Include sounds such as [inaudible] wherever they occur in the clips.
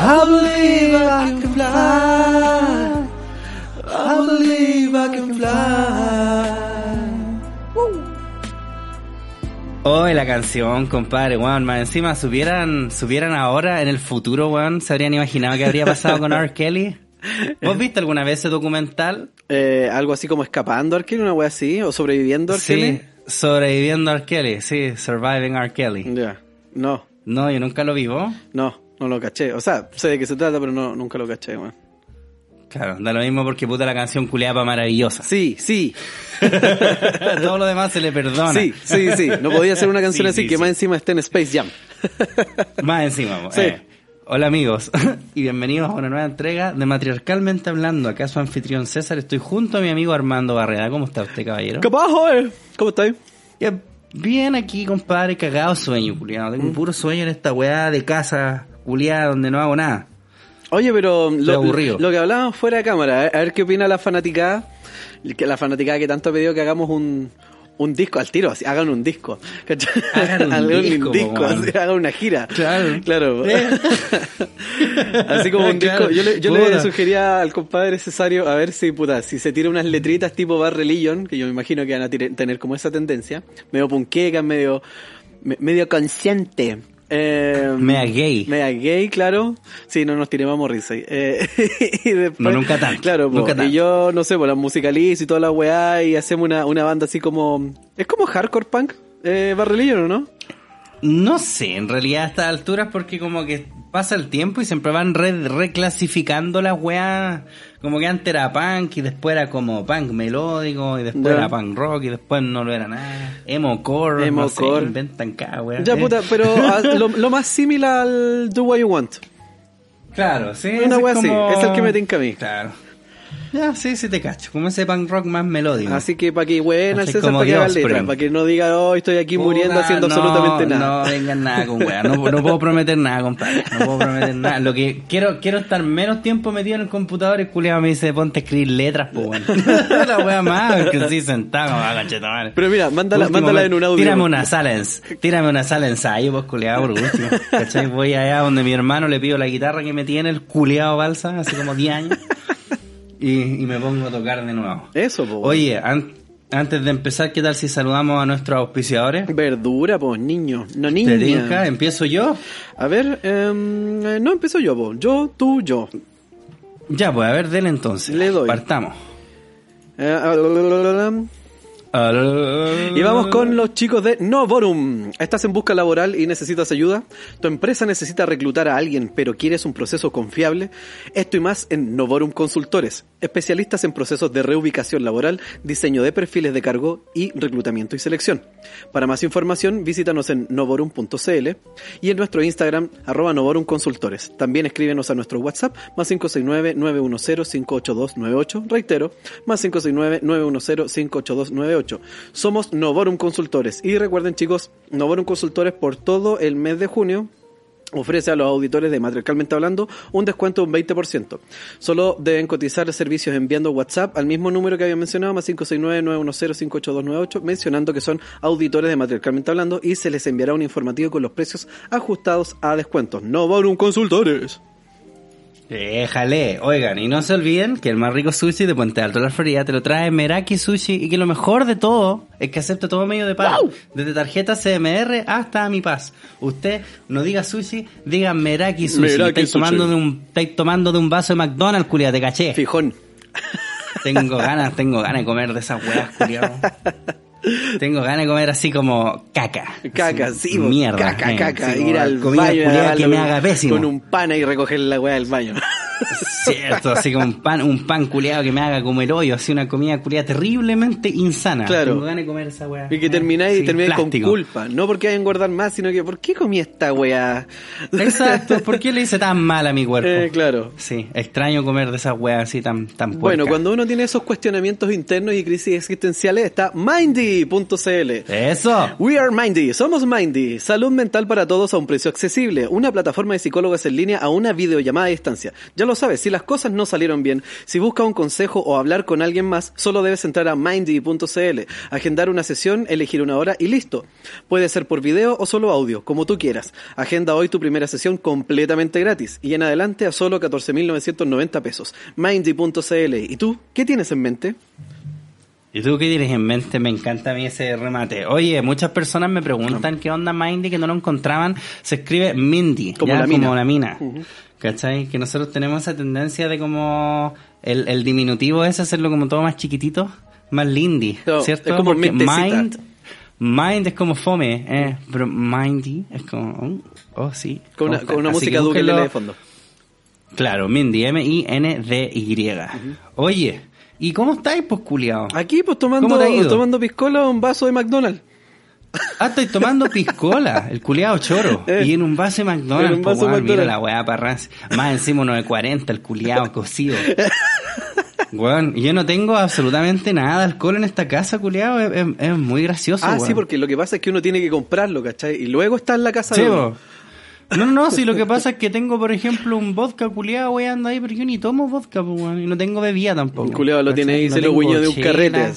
I believe I can fly. I believe I can fly. Oh, la canción, compadre, weón. Más encima, supieran, supieran ahora, en el futuro, weón, se habrían imaginado que habría pasado con R. Kelly. ¿Vos [laughs] viste alguna vez ese documental? Eh, algo así como escapando a R. Kelly, una wea así, o sobreviviendo a R. Sí, Kelly. sobreviviendo a R. Kelly, sí, Surviving R. Kelly. Ya, no, No, yo nunca lo vi, ¿vos? no, no lo caché. O sea, sé de qué se trata, pero no, nunca lo caché, weón. Claro, da lo mismo porque puta la canción culeapa maravillosa. Sí, sí, [laughs] Todo lo demás se le perdona. sí, sí, sí. No podía ser una canción Sí, así sí, que sí. más encima esté en Space Jam. [laughs] Más encima, eh. Hola amigos [laughs] y bienvenidos a una nueva entrega de Matriarcalmente Hablando. Acá su anfitrión César, estoy junto a mi amigo Armando Barreda. ¿Cómo está usted, caballero? ¿Qué pasa, joder? ¿Cómo estáis? Bien aquí, compadre, cagado sueño, culiado. Mm. Tengo puro sueño en esta weá de casa culiada donde no hago nada. Oye, pero lo, aburrido. lo que hablábamos fuera de cámara, a ver qué opina la fanaticada, que la fanaticada que tanto ha pedido que hagamos un, un disco al tiro, así, hagan un disco. ¿cachai? Hagan un [laughs] disco, así, hagan una gira. Claro. Claro. Eh. [laughs] así como un [laughs] Claro. disco. Yo le, yo le Puta. sugería al compadre Cesario a ver si, puta, si se tira unas letritas tipo Bar Religion, que yo me imagino que van a tener como esa tendencia, medio punqueca, medio, me- medio consciente. Eh, Mea gay. Mea gay, claro. Sí, no nos tiremos a Morrissey. Eh, [laughs] y después, No, nunca tanto, Claro, po, nunca tanto. y yo, no sé, pues la musicalizo y toda la weá y hacemos una, una banda así como... Es como hardcore punk, eh, Bad Religion, ¿o no? No sé, en realidad a estas alturas porque como que pasa el tiempo y siempre van re- reclasificando las weas. Como que antes era punk y después era como punk melódico y después era punk rock y después no lo era nada. Emo core, Emo no sé, inventan cada wea. Ya, Eh, puta, pero ah, [laughs] lo, lo más similar al Do What You Want. Claro, sí. Una wea es así, es el que me tinca a mí. Claro. Ya, sí, sí te cacho. Como ese punk rock más melódico. Así que para que buena el César para que haga letra, Offspring. para que no diga, oh, estoy aquí muriendo haciendo no, absolutamente nada. No vengan nada con weá. No, no puedo prometer nada, compadre. No puedo prometer nada. Lo que quiero, quiero estar menos tiempo metido en el computador y culiado me dice ponte a escribir letras, pues [laughs] bueno. La wea más, que sí sentado, como, ah. Pero mira, mándala, Último, mándala en un audio. Tírame una sala en, tírame una sala ensayo, pues culiado, por último. ¿Cachai? Voy allá donde mi hermano le pido la guitarra que me tiene el culiado balsa, hace como 10 años. Y, y me pongo a tocar de nuevo. Eso, po. Oye, an- antes de empezar, ¿qué tal si saludamos a nuestros auspiciadores? Verdura, pues, niño. No, ¿Te niña. tinca? ¿Empiezo yo? A ver, eh, no empiezo yo, po. Yo, tú, yo. Ya, pues a ver, dele entonces. Le doy. Partamos. Eh, Y vamos con los chicos de Novorum. ¿Estás en busca laboral y necesitas ayuda? ¿Tu empresa necesita reclutar a alguien pero quieres un proceso confiable? Esto y más en Novorum Consultores, especialistas en procesos de reubicación laboral, diseño de perfiles de cargo y reclutamiento y selección. Para más información visítanos en novorum.cl y en nuestro Instagram arroba Novorum Consultores. También escríbenos a nuestro WhatsApp más 569-910-58298. Reitero, más 569-910-58298. Somos Novorum Consultores. Y recuerden chicos, Novorum Consultores por todo el mes de junio ofrece a los auditores de Matriarcalmente Hablando un descuento de un 20%. Solo deben cotizar servicios enviando WhatsApp al mismo número que había mencionado, más 569-910-58298, mencionando que son auditores de Matriarcalmente Hablando y se les enviará un informativo con los precios ajustados a descuentos. Novorum Consultores. Déjale. Oigan, y no se olviden que el más rico sushi de Puente Alto de la Florida te lo trae Meraki Sushi y que lo mejor de todo es que acepta todo medio de pago. ¡Wow! Desde tarjeta CMR hasta Mi Paz. Usted no diga sushi, diga Meraki Sushi. Meraki estáis, Sushi. Tomando de un, estáis tomando de un vaso de McDonald's, culia, te caché. Fijón. Tengo ganas, tengo ganas de comer de esas weas, culiao. [laughs] Tengo ganas de comer así como caca. Caca, Así, sí, mierda. caca, eh, caca, ir al comida baño que me con- haga pésimo. Con un pana y recoger la weá del baño. Cierto, así como un pan, un pan culeado que me haga como el hoyo, así una comida culeada terriblemente insana. Claro. Tengo ganas de comer esa weá. Y que termináis y sí, termináis con culpa. No porque hay que engordar más, sino que ¿por qué comí esta weá? Exacto, ¿por qué le hice tan mal a mi [laughs] cuerpo? Eh, claro. Sí, extraño comer de esas weas así tan, tan Bueno, cuando uno tiene esos cuestionamientos internos y crisis existenciales, está Mindy.cl. ¡Eso! We are Mindy, somos Mindy, salud mental para todos a un precio accesible, una plataforma de psicólogos en línea a una videollamada a distancia. Ya lo sabes, si las cosas no salieron bien, si buscas un consejo o hablar con alguien más, solo debes entrar a Mindy.cl, agendar una sesión, elegir una hora y listo. Puede ser por video o solo audio, como tú quieras. Agenda hoy tu primera sesión completamente gratis y en adelante a solo 14.990 pesos. Mindy.cl. ¿Y tú? ¿Qué tienes en mente? ¿Y tú qué tienes en mente? Me encanta a mí ese remate. Oye, muchas personas me preguntan qué onda Mindy, que no lo encontraban. Se escribe Mindy, Como ya, la mina. como la mina. ¿Cachai? Que nosotros tenemos esa tendencia de como el, el diminutivo es hacerlo como todo más chiquitito, más lindy, No, ¿cierto? es como Porque mind, mind es como fome, eh, pero mindy es como, oh, oh, sí. Con una, Oh, con una música que duquele de fondo. Claro, Mindy, M-I-N-D-Y. Oye, ¿y cómo estáis, pues, culiao? Aquí, pues tomando, tomando piscola un vaso de McDonald's. Ah, estoy tomando piscola, el culiao choro. Eh, y en un vaso de McDonald's, un vaso mira la weá parras. Más encima uno de 40, el culiao cocido. Weón, yo no tengo absolutamente nada de alcohol en esta casa, culiao. Es, es- es muy gracioso, Ah, weón. sí, porque lo que pasa es que uno tiene que comprarlo, ¿cachai? Y luego está en la casa Sí, de uno. No, no, no, si lo que pasa es que tengo, por ejemplo, un vodka culiado, weón, ahí, pero yo ni tomo vodka, pues, weón, y no tengo bebida tampoco. Un culeado lo tiene ¿cachai? ahí, se lo guiño de un carrete.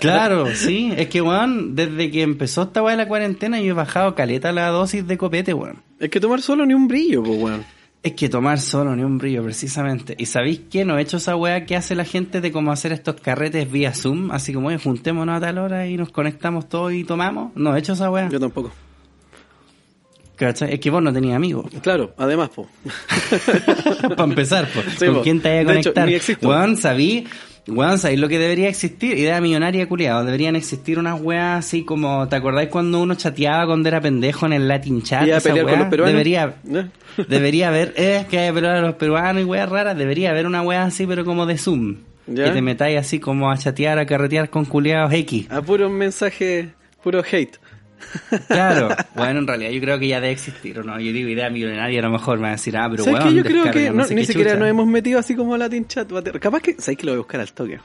Claro, sí, es que, weón, desde que empezó esta weá de la cuarentena, yo he bajado caleta la dosis de copete, weón. Es que tomar solo ni un brillo, pues, weón. Es que tomar solo ni un brillo, precisamente. ¿Y sabéis qué? No he hecho esa weá que hace la gente de cómo hacer estos carretes vía Zoom, así como, oye, juntémonos a tal hora y nos conectamos todos y tomamos. No he hecho esa weá. Yo tampoco. ¿Cachai? Es que vos no tenías amigos. Claro, además, pues. [laughs] Para empezar, po. Sí, ¿con po. quién te vas a De hecho, conectar? ni sabí, sabí lo que debería existir, idea millonaria culiado, deberían existir unas weas así como, ¿te acordáis cuando uno chateaba cuando era pendejo en el Latin chat? Y a pelear con los peruanos. Debería, ¿Eh? [laughs] debería haber, es que hay a los peruanos y weas raras, debería haber una wea así, pero como de Zoom. ¿Ya? Que te metáis así como a chatear, a carretear con culiados X. A puro mensaje, puro hate. Claro. [laughs] bueno, en realidad yo creo que ya debe existir, ¿o no? Yo digo idea millonaria, a lo mejor me van a decir, ah, pero ¿Sabes weón, que yo creo que descarga, no- sé ni siquiera chucha. nos hemos metido así como Latin Chat? Capaz que, ¿sabes que lo voy a buscar al toque?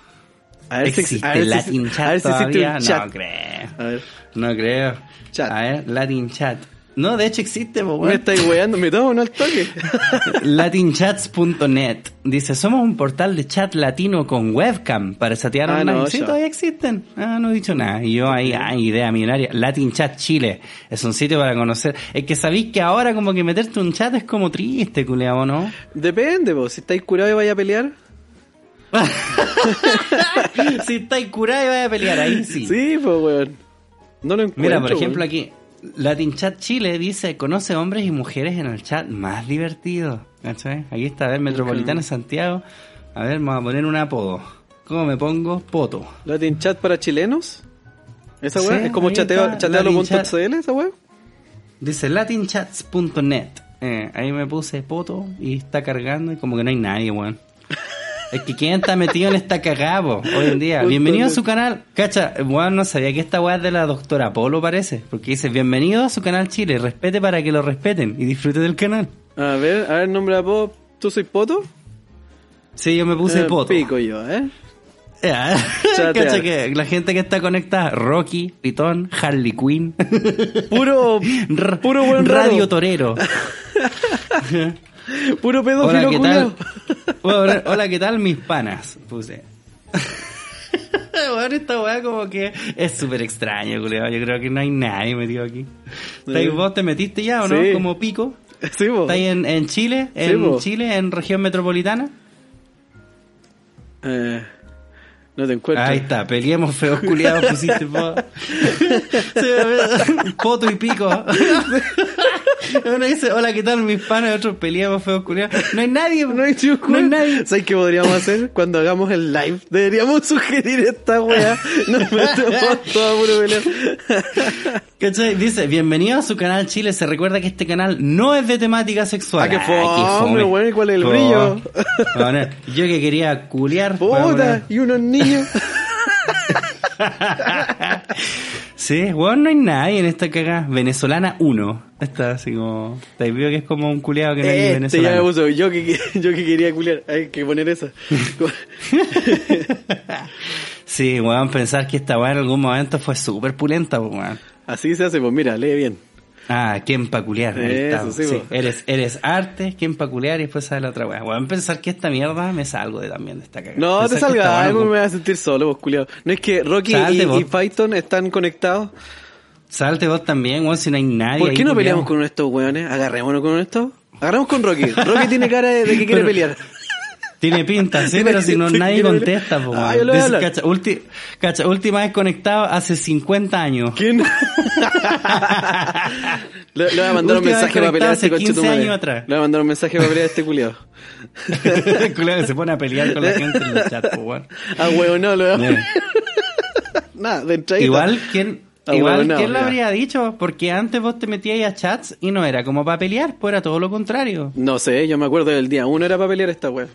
A ver si- ¿Existe a ver si- Latin a Chat ver si existe todavía? un chat. No creo. A ver. No creo. Chat. A ver, Latin Chat. No, de hecho existe, po, Me weón. estáis weando, me tomo uno al toque. [laughs] Latinchats.net dice, somos un portal de chat latino con webcam para chatear Ah, online. no, sí, todavía existen. Ah, no he dicho nada. Y yo ahí, ah, idea millonaria. Latin Chat Chile. Es un sitio para conocer. Es que sabéis que ahora como que meterte un chat es como triste, culeado, ¿no? Depende, vos. Si estáis curados y vais a pelear. [laughs] si estáis curado y vais a pelear ahí, sí. Sí, pues, weón. No lo encuentro. Mira, por ejemplo, weón. aquí, Latin Chat Chile dice, conoce hombres y mujeres en el chat más divertido. ¿Cachai? Aquí está, a ver, Metropolitana Santiago. A ver, vamos a poner un apodo. ¿Cómo me pongo? Poto. Latin Chat para chilenos. ¿Esa weá? Sí, ¿Es como chateo, chatealo.cl esa weá? Dice latinchats.net. Eh, ahí me puse poto y está cargando y como que no hay nadie, weón. Es que quién está metido en esta cagada, po, hoy en día. Bienvenido a su canal. Cacha, weón, no sabía que esta weá es de la doctora Polo, parece. Porque dice, bienvenido a su canal Chile. Respete para que lo respeten y disfrute del canal. A ver, a ver, nombre a Pop. ¿Tú soy Poto? Sí, yo me puse Eh, poto. Pico yo, ¿eh? Chatear. [laughs] Cacha que la gente que está conectada, Rocky, Pitón, Harley Quinn, Puro, [laughs] puro buen raro. Radio Torero. [laughs] [laughs] Puro Hola, pedófilo ¿qué culiao. tal? Hola, hola, ¿qué tal mis panas? Puse. [laughs] Bueno, esta weá como que es súper extraño, culiao. Yo creo que no hay nadie metido aquí. ¿Estáis- ¿Vos te metiste ya o no? Sí. Como pico. [laughs] Sí, po. ¿Estáis en, en Chile? ¿En po. Chile? ¿En región metropolitana? Eh, no te encuentro. Ahí está, peleemos feos culiados, pusiste. Sí, poto y pico. [laughs] Uno dice, hola, ¿qué tal mis panas? Otros peleamos feos culiados. No hay nadie, No hay no hay nadie. ¿Sabes qué podríamos hacer cuando hagamos el live? Deberíamos sugerir esta weá. Nos metemos todos a puro pelear. ¿Cachai? Dice, bienvenido a su canal Chile. Se recuerda que este canal no es de temática sexual. Ah, fome, weón, ¿y cuál es el brillo? Bueno, yo que quería culiar. Puta, y unos niños. [laughs] Sí, weón, no hay nadie en esta cagada. Venezolana 1. Esta así como... Te veo que es como un culiado que no es Este ya me venezolano. puso. Yo que, [laughs] yo que quería culiar. Hay que poner esa. [laughs] Sí, weón, pensar que esta weá en algún momento fue súper pulenta, weón. Así se hace, pues mira, lee bien. Ah, ¿quién pa' culiar? Ahí Eso, sí, sí. Eres, eres arte, ¿quién pa' culiar? Y después sale la otra weá. Weón, pensar que esta mierda me salgo de también de esta cagada. No, te Pensar esta salga algo, me voy a sentir solo, vos culiado. No es que Rocky Salte, y, Python están conectados. Salte vos también, weón, si no hay nadie. ¿Por ahí qué no culiao. peleamos con uno de estos weones? Agarrémonos con uno de estos. Agarramos con Rocky. Rocky tiene cara de, de que quiere Pero- pelear. Tiene pinta, sí, [laughs] pero si no nadie contesta, po, Ah, weón. yo le voy a hablar. cacha, ulti- cacha, última vez conectado hace 50 años. ¿Quién? [laughs] le, le voy a mandar un mensaje para pelear a este conectado hace 15 conchetumare. años atrás. Le voy a mandar un mensaje para pelear a este culiado. Culiao [laughs] que se pone a pelear con la gente en los chats, po, weón. Ah, huevo, no, lo Bien. Nada, de entradita. Igual, ¿quién, Ah, igual, bueno, no, ¿quién lo ya. habría dicho? Porque antes vos te metías a chats y no era como para pelear, pues era todo lo contrario. No sé, yo me acuerdo del día uno era para pelear esta wea.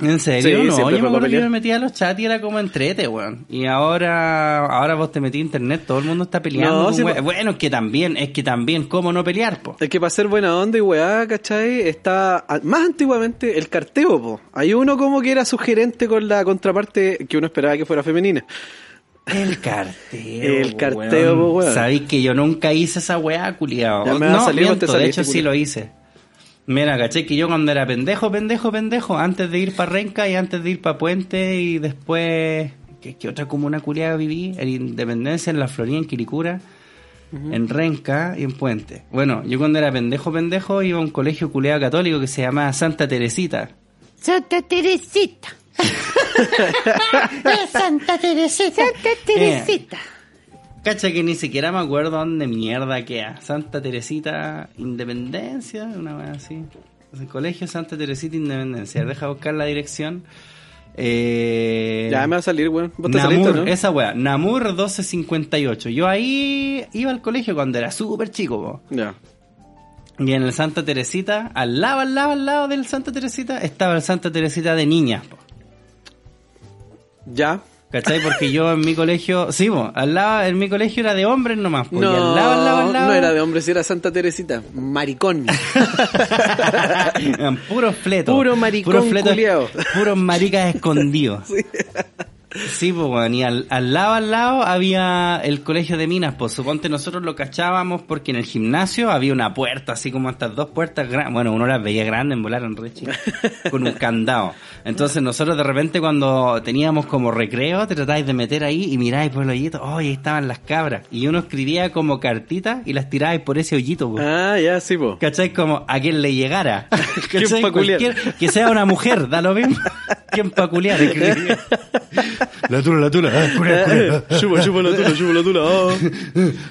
¿En serio? Sí, no, yo me acuerdo que yo me metía a los chats y era como entrete, weón. Y ahora, ahora vos te metí a internet, todo el mundo está peleando. No, con Bueno, es que también, es que también, ¿cómo no pelear, po? Es que para ser buena onda y weá, ¿cachai? Está más antiguamente el carteo, po. Hay uno como que era sugerente con la contraparte que uno esperaba que fuera femenina. El carteo. El po, carteo, weón. Sabéis que yo nunca hice esa weá, culiao. Ya me no, miento, de hecho sí lo hice. Mira, caché que yo cuando era pendejo, pendejo, pendejo, antes de ir para Renca y antes de ir para Puente y después, ¿qué, qué otra comuna culiada viví? En Independencia, en La Florida, en Quiricura, en Renca y en Puente. Bueno, yo cuando era pendejo, pendejo, iba a un colegio culiado católico que se llamaba Santa Teresita. Santa Teresita. Es [laughs] [laughs] Santa Teresita. Santa Teresita. Cacha que ni siquiera me acuerdo dónde mierda queda. Santa Teresita Independencia, una vez así. El colegio Santa Teresita Independencia. Deja buscar la dirección. Eh, Ya me va a salir, weón. ¿no? esa weá, Namur 1258. Yo ahí iba al colegio cuando era súper chico, po. Ya. Y en el Santa Teresita, al lado, al lado, al lado del Santa Teresita, estaba el Santa Teresita de niñas, po. Ya. ¿Cachai? Porque yo en mi colegio, sí, po, al lado, en mi colegio era de hombres nomás, po. y No, al lado, al lado, al lado. no era de hombre, si era Santa Teresita. Maricón. [laughs] Puros fletos. Puro maricón puros fletos. Puros maricas escondidos. [laughs] Sí, pues, weón. Y al, al lado, al lado había el colegio de minas. Pues suponte nosotros lo cachábamos porque en el gimnasio había una puerta, así como estas dos puertas grandes. Bueno, uno las veía grandes, en volar en re chicas, [laughs] con un candado. Entonces nosotros de repente cuando teníamos como recreo, te tratáis de meter ahí y miráis por el hoyito. Oh, ahí estaban las cabras. Y uno escribía como cartitas y las tiráis por ese hoyito, pues. ah, ya, sí, po. ¿Cachai? Como a quien le llegara. [laughs] ¿Quién ¿Cachai? pa' culiar? Cualquier- que sea una mujer, da lo mismo. [laughs] ¿Quién pa' culiar? Escribía. La tula, la tula. Ah, culiar, culiar. Ah, Chupa, chupa la tula, chupa la tula. ah.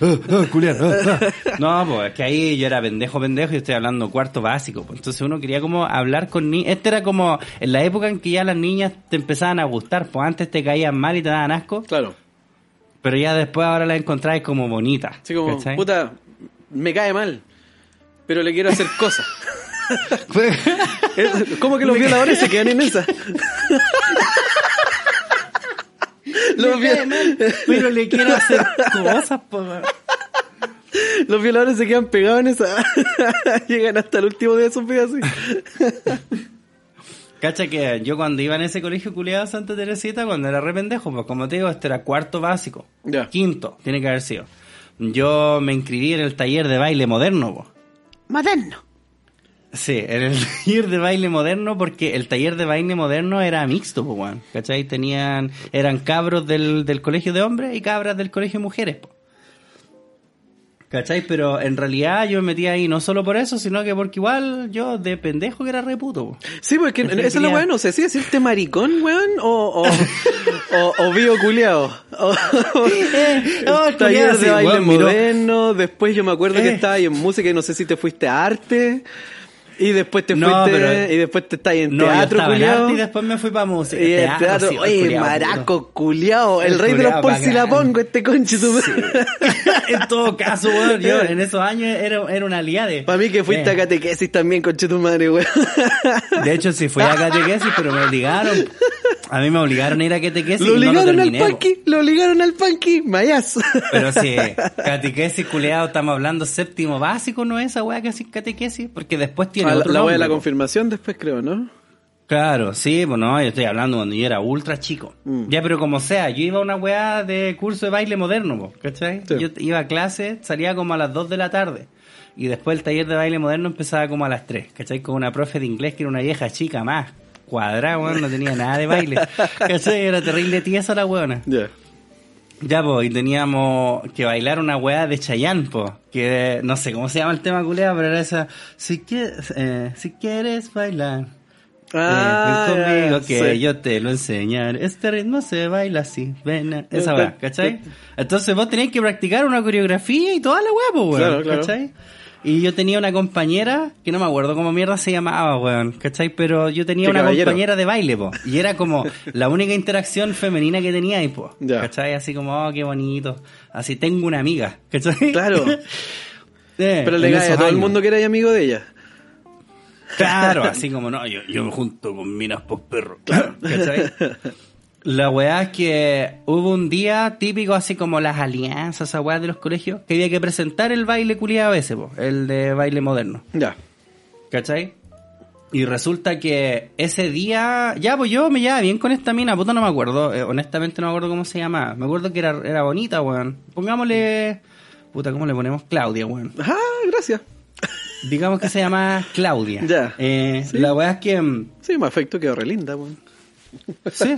ah, ah, culiar, ah, ah. No, pues es que ahí yo era pendejo, pendejo y estoy hablando cuarto básico. pues. Entonces uno quería como hablar con niños. Este era como en la época en que ya las niñas te empezaban a gustar. Pues antes te caían mal y te daban asco. Claro. Pero ya después ahora las encontrabas como bonitas. Así como, ¿cachai? puta, me cae mal. Pero le quiero hacer cosas. [laughs] ¿Cómo que los violadores se quedan en esa? [laughs] los, Me cae vi- mal, pero le quiero hacer cosas, pues. los violadores se quedan pegados en esa. [laughs] Llegan hasta el último día de sus vidas así. Cacha que yo cuando iba en ese colegio culiado Santa Teresita, cuando era re pendejo, pues como te digo, este era cuarto básico. Ya. Quinto, tiene que haber sido. Yo me inscribí en el taller de baile moderno, po. Moderno. Sí, en el [laughs] taller de baile moderno, porque el taller de baile moderno era mixto, pues, weón. ¿Cachai? Tenían, eran cabros del, del colegio de hombres y cabras del colegio de mujeres, po. ¿Cachai? Pero en realidad yo me metí ahí no solo por eso, sino que porque igual yo de pendejo que era reputo. po. Sí, porque Es que esa es la quería- weá, no sé si decirte maricón, weón, o, o, [laughs] o, o bio culiao. O, el taller de sí, baile weón, miró. moderno, después yo me acuerdo que Eh. estabas ahí en música y no sé si te fuiste a arte, y después te No, fuiste, pero- y después te estás en No, teatro, culiao. y después me fui para música. Y el teatro, sí, el oye, culiao, maraco, culiao, el, El rey de los culiao porcilapongos, este conche tu puto. [laughs] en todo caso, weón, yo [laughs] en esos años era, era una liade. Para mí que fuiste Eh, a catequesis también, conche tu madre, weón. De hecho, sí fui a catequesis, pero me obligaron. [laughs] A mí me obligaron a ir a catequesis Lo y no lo obligaron al panqui, lo obligaron al panqui, mayas. Pero sí, [laughs] catequesis, culeado, estamos hablando séptimo básico, ¿no es esa weá que hace catequesis? Porque después tiene Ah, la otro la wea de la confirmación después creo, ¿no? Claro, sí, pues no, yo estoy hablando cuando yo era ultra chico. Mm. Ya, pero como sea, yo iba a una weá de curso de baile moderno, po, ¿cachai? Sí. Yo iba a clase, salía como a las 2 de la tarde. Y después el taller de baile moderno empezaba como a las 3, ¿cachai? Con una profe de inglés que era una vieja chica más cuadrada, weón, no tenía nada de baile. [laughs] ¿Cachai? Era terrible tiesa la weona. Ya. Ya, pues, y teníamos que bailar una weá de Chayanne, pues, que no sé cómo se llama el tema culeado, pero era esa, si quieres, eh, si quieres bailar, Ah, eh, ven conmigo que sí. yo te lo enseñaré, este ritmo se baila así, ven, a- esa Eh, weá, eh, ¿cachai? Entonces vos tenías que practicar una coreografía y toda la weá, pues, weón, Claro, claro. ¿cachai? Y yo tenía una compañera, que no me acuerdo cómo mierda se llamaba, weón, ¿cachai? Pero yo tenía una caballero. compañera de baile, po. Y era como la única interacción femenina que tenía ahí, po. Ya. ¿Cachai? Así como, oh, qué bonito. Así tengo una amiga, ¿cachai? Claro. [laughs] Eh, Pero le cae a todo el mundo que era amigo de ella. Claro, así como, no, yo, yo me junto con minas por perro. Claro, [laughs] ¿cachai? La weá es que hubo un día típico así como las alianzas, esa weá de los colegios, que había que presentar el baile culiado ese, po, el de baile moderno. Ya. ¿Cachai? Y resulta que ese día, ya pues yo me llevaba bien con esta mina, puta no me acuerdo, eh, honestamente no me acuerdo cómo se llamaba. Me acuerdo que era, era bonita, weón. Pongámosle, puta, ¿cómo le ponemos? Claudia, weón. Ah, gracias. Digamos que se llama Claudia. [laughs] Ya. Eh, Sí. La weá es que, mm, Sí, me afectó, quedó re linda, weón. Sí,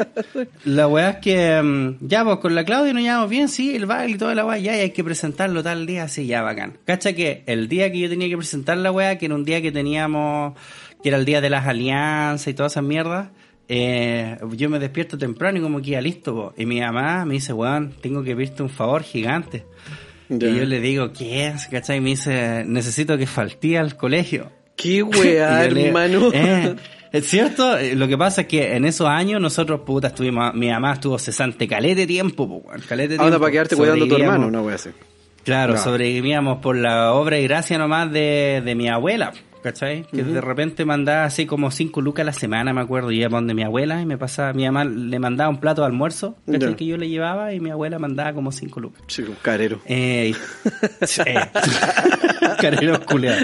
la weá es que, mm, ya pues con la Claudia nos llevamos bien, sí, el baile y toda la weá, ya, y hay que presentarlo tal día, sí, ya, bacán. Cacha que el día que yo tenía que presentar la weá, que era un día que teníamos, que era el día de las alianzas y todas esas mierdas, eh, yo me despierto temprano y como que ya listo, po. y mi mamá me dice, weón, tengo que pedirte un favor gigante. Y yo le digo, ¿qué es? ¿Cachai? Y me dice, necesito que faltí al colegio. Qué weá, [laughs] hermano. Eh, es cierto, Eh, lo que pasa es que en esos años nosotros, puta, estuvimos, mi mamá estuvo cesante calete de tiempo, po, calete de Ahora tiempo. para quedarte cuidando a tu hermano, una wea así. Claro, No. sobrevivíamos por la obra y gracia nomás de, de mi abuela, ¿cachai? Que de repente mandaba así como cinco lucas a la semana, me acuerdo, y iba donde mi abuela y me pasaba, mi mamá le mandaba un plato de almuerzo. Que yo le llevaba y mi abuela mandaba como cinco lucas. Chico, carero. Eh, sí. [laughs] Carero culiao.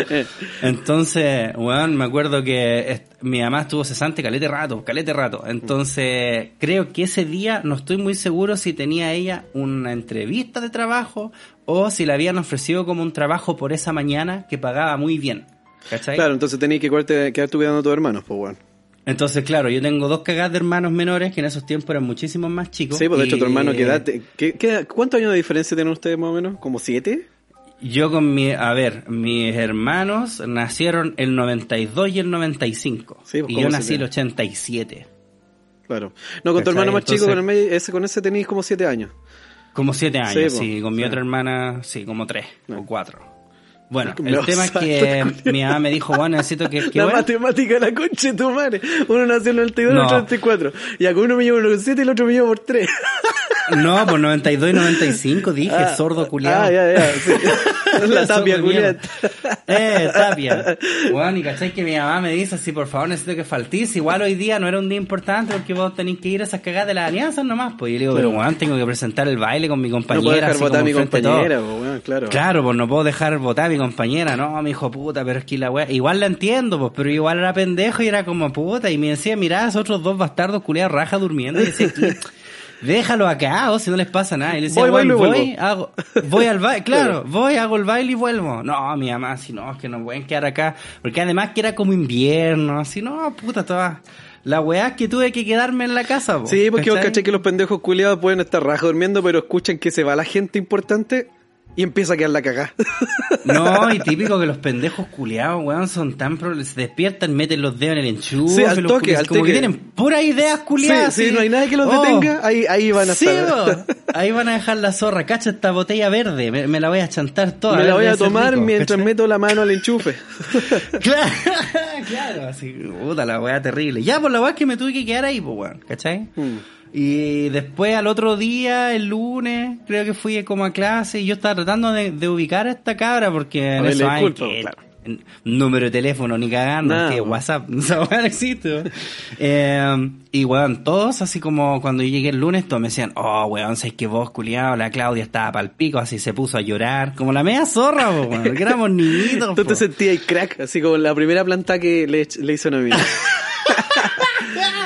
Entonces, weón, me acuerdo que mi mamá estuvo cesante calete rato, calete rato. Entonces, creo que ese día no estoy muy seguro si tenía ella una entrevista de trabajo o si le habían ofrecido como un trabajo por esa mañana que pagaba muy bien. ¿Cachai? Claro, entonces tenías que quedarte, quedarte cuidando a tus hermanos, pues weón. Entonces, claro, yo tengo dos cagadas de hermanos menores que en esos tiempos eran muchísimo más chicos. Sí, pues de hecho tu hermano, ¿qué edad? te- qué- qué- ¿Cuántos años de diferencia tienen ustedes más o menos? ¿Como siete? Yo con mi, a ver, mis hermanos nacieron el 92 y el 95. Sí, pues, y ¿cómo yo nací el 87. Claro. No, con tu hermano más chico, con, el medio- ese, con ese tenéis como siete años. Como siete años, Sí, sí. Con mi sí. otra hermana, sí, como tres o cuatro. Bueno, Me el tema es que [laughs] mi mamá me dijo, bueno, necesito que... que la bueno, matemática la concha de tu madre. Uno nació en el 92 y el No. otro en el 94. Ya con uno me uno con 7 y el otro me llevo por 3. [laughs] No, por 92 y 95 dije, sordo culiado. Ah, ya, ya. sí. [laughs] la tapia culiada. Eh, tapia. Bueno, y cachai que mi mamá me dice así, por favor, necesito que faltís. Igual hoy día no era un día importante porque vos tenés que ir a esas cagadas de las alianzas nomás. Pues y yo le digo, pero weón, tengo que presentar el baile con mi No compañera. puedo dejar votar a mi compañera, pues, weón, claro. Claro, pues no puedo dejar votar a mi compañera, no, mi hijo puta, pero es que la wea, igual la entiendo, pues, pero igual era pendejo y era como puta, y me decía, mirá, esos otros dos bastardos culiados raja durmiendo, y decía, "¿Qué? [laughs] déjalo acá, o si no les pasa nada, y le decía, Voy, "Weón, bailo y voy, vuelvo". hago, voy al baile, [laughs] claro, voy, hago el baile y vuelvo, no, mi mamá, si no, es que no pueden quedar acá, porque además que era como invierno, así, no, puta, toda, la weá es que tuve que quedarme en la casa, po, Sí, porque vos ¿cachai? caché que los pendejos culiados pueden estar raja durmiendo, pero escuchan que se va la gente importante Y empieza a quedar la cagá. [laughs] No, y típico que los pendejos culiados, weón, son tan pro- se despiertan, meten los dedos en el enchufe, Sí, al los toque, al como toque. que tienen puras ideas culiadas. Sí, sí, no hay nadie que los Oh. detenga, ahí, ahí van a Sí, estar. bo. [laughs] ahí van a dejar la zorra. Cacha esta botella verde, me, me la voy a chantar toda. Me la voy a tomar rico, mientras ¿cachai? meto la mano al enchufe. [laughs] Claro, claro, así, puta la weá terrible. Ya, por la weá que me tuve que quedar ahí, pues weón, ¿cachai? Mm. Y después al otro día, el lunes, creo que fui como a clase y yo estaba tratando de, de ubicar a esta cabra porque en años disculpas, que claro. número de teléfono ni cagando, Nada, que. WhatsApp, [laughs] no existe. Eh, y weón, todos así como cuando yo llegué el lunes, todos me decían, oh weón, sabes que vos, culiado, la Claudia estaba pa'l pico, así se puso a llorar, como la media zorra, po, weón, que éramos [laughs] niñitos. Tú po. te sentías crack, así como la primera planta que le, le hizo una [laughs] amiga.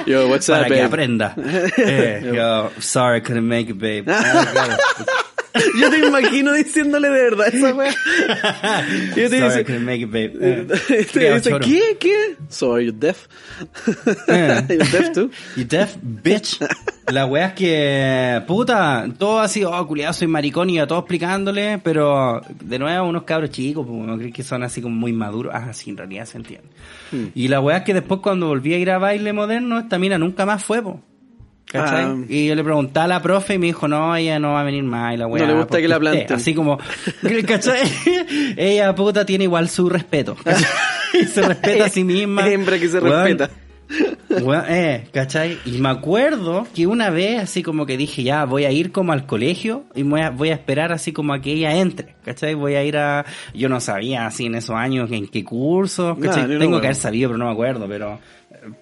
Yo, what's up, babe? aprenda. [laughs] Eh, yo, sorry, I couldn't make it, babe. [laughs] [laughs] Yo te imagino diciéndole de verdad esa wea. Y yo te dice. Eh, [laughs] te culiao dice, choro. ¿qué? ¿Qué? So, are you deaf? [laughs] Eh. you deaf too? You deaf, bitch. La wea es que, puta, todo así, oh, culiado, soy maricón y a todos explicándole, pero de nuevo unos cabros chicos, pues, no creo que son así como muy maduros. Ah, sí, en realidad se entiende. Hmm. Y la wea es que después cuando volví a ir a baile moderno, esta mina nunca más fue, po. ¿Cachai? Ah. Y yo le preguntaba a la profe y me dijo, no, ella no va a venir más. Y la wea, No le gusta que la planten. Así como, [laughs] ¿cachai? [laughs] ella, puta, tiene igual su respeto. ¿cachai? [laughs] Y se respeta a sí misma. Hembra que se Weón, respeta. Weón, eh, ¿cachai? Y me acuerdo que una vez así como que dije, ya, voy a ir como al colegio y voy a, voy a esperar así como a que ella entre, ¿cachai? Voy a ir a... Yo no sabía así en esos años en qué curso, ¿cachai? Nah, Tengo que haber sabido, pero no me acuerdo, pero...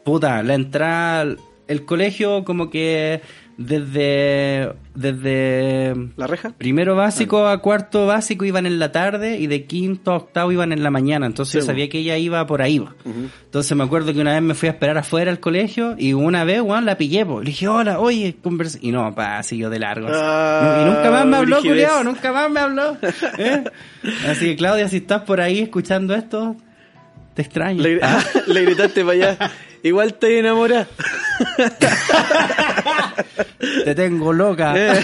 Puta, la entrada... El colegio como que desde... Desde... ¿La reja? Primero básico a cuarto básico iban en la tarde y de quinto a octavo iban en la mañana. Entonces Sí, yo sabía que ella iba por ahí. po. Entonces me acuerdo que una vez me fui a esperar afuera al colegio y una vez, weón, la pillé. po. Le dije, hola, oye, conversa. Y no, pa, siguió de largo. Ah, y nunca más me habló, culiao, nunca más me habló. [laughs] ¿Eh? Así que Claudia, si estás por ahí escuchando esto, te extraño. Le, Ah. [laughs] le gritaste para allá. [laughs] Igual te enamorás. Te tengo loca. Eh.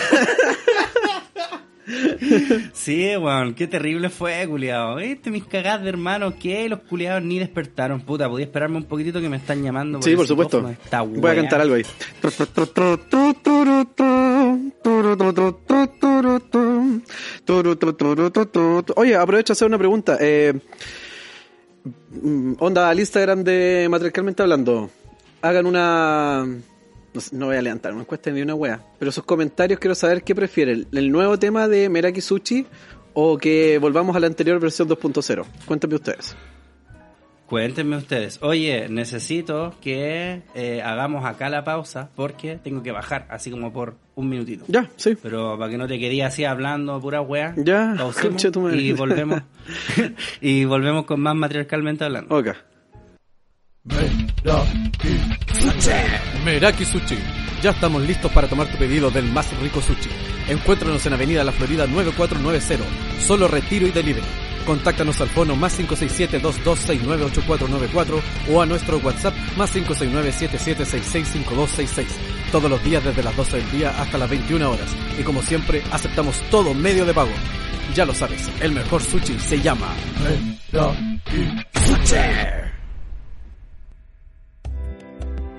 Sí, weón, qué terrible fue, culiado. Este, mis cagadas de hermanos, que los culiados ni despertaron, puta. Podía esperarme un poquitito que me están llamando. Sí, por supuesto. esta Voy a cantar algo ahí. Oye, aprovecho a hacer una pregunta. Eh, onda, al Instagram de Matriarcalmente Hablando. Hagan una... No, no voy a levantar una encuesta ni una wea. Pero sus comentarios quiero saber qué prefieren. ¿El nuevo tema de Meraki Sushi o que volvamos a la anterior versión 2.0? Cuéntenme ustedes. Cuéntenme ustedes. Oye, necesito que eh, hagamos acá la pausa porque tengo que bajar, así como por un minutito. Ya, sí. Pero para que no te quedé así hablando pura wea, Ya, pausemos y volvemos [laughs] y volvemos con más matriarcalmente hablando. Ok. Meraki Sushi. Ya estamos listos para tomar tu pedido del más rico sushi. Encuéntranos en Avenida La Florida 9490. Solo retiro y delivery. Contáctanos al fono más 567-2269-8494 o a nuestro WhatsApp más 569-7766-5266. Todos los días desde las 12 del día hasta las 21 horas. Y como siempre, aceptamos todo medio de pago. Ya lo sabes, el mejor sushi se llama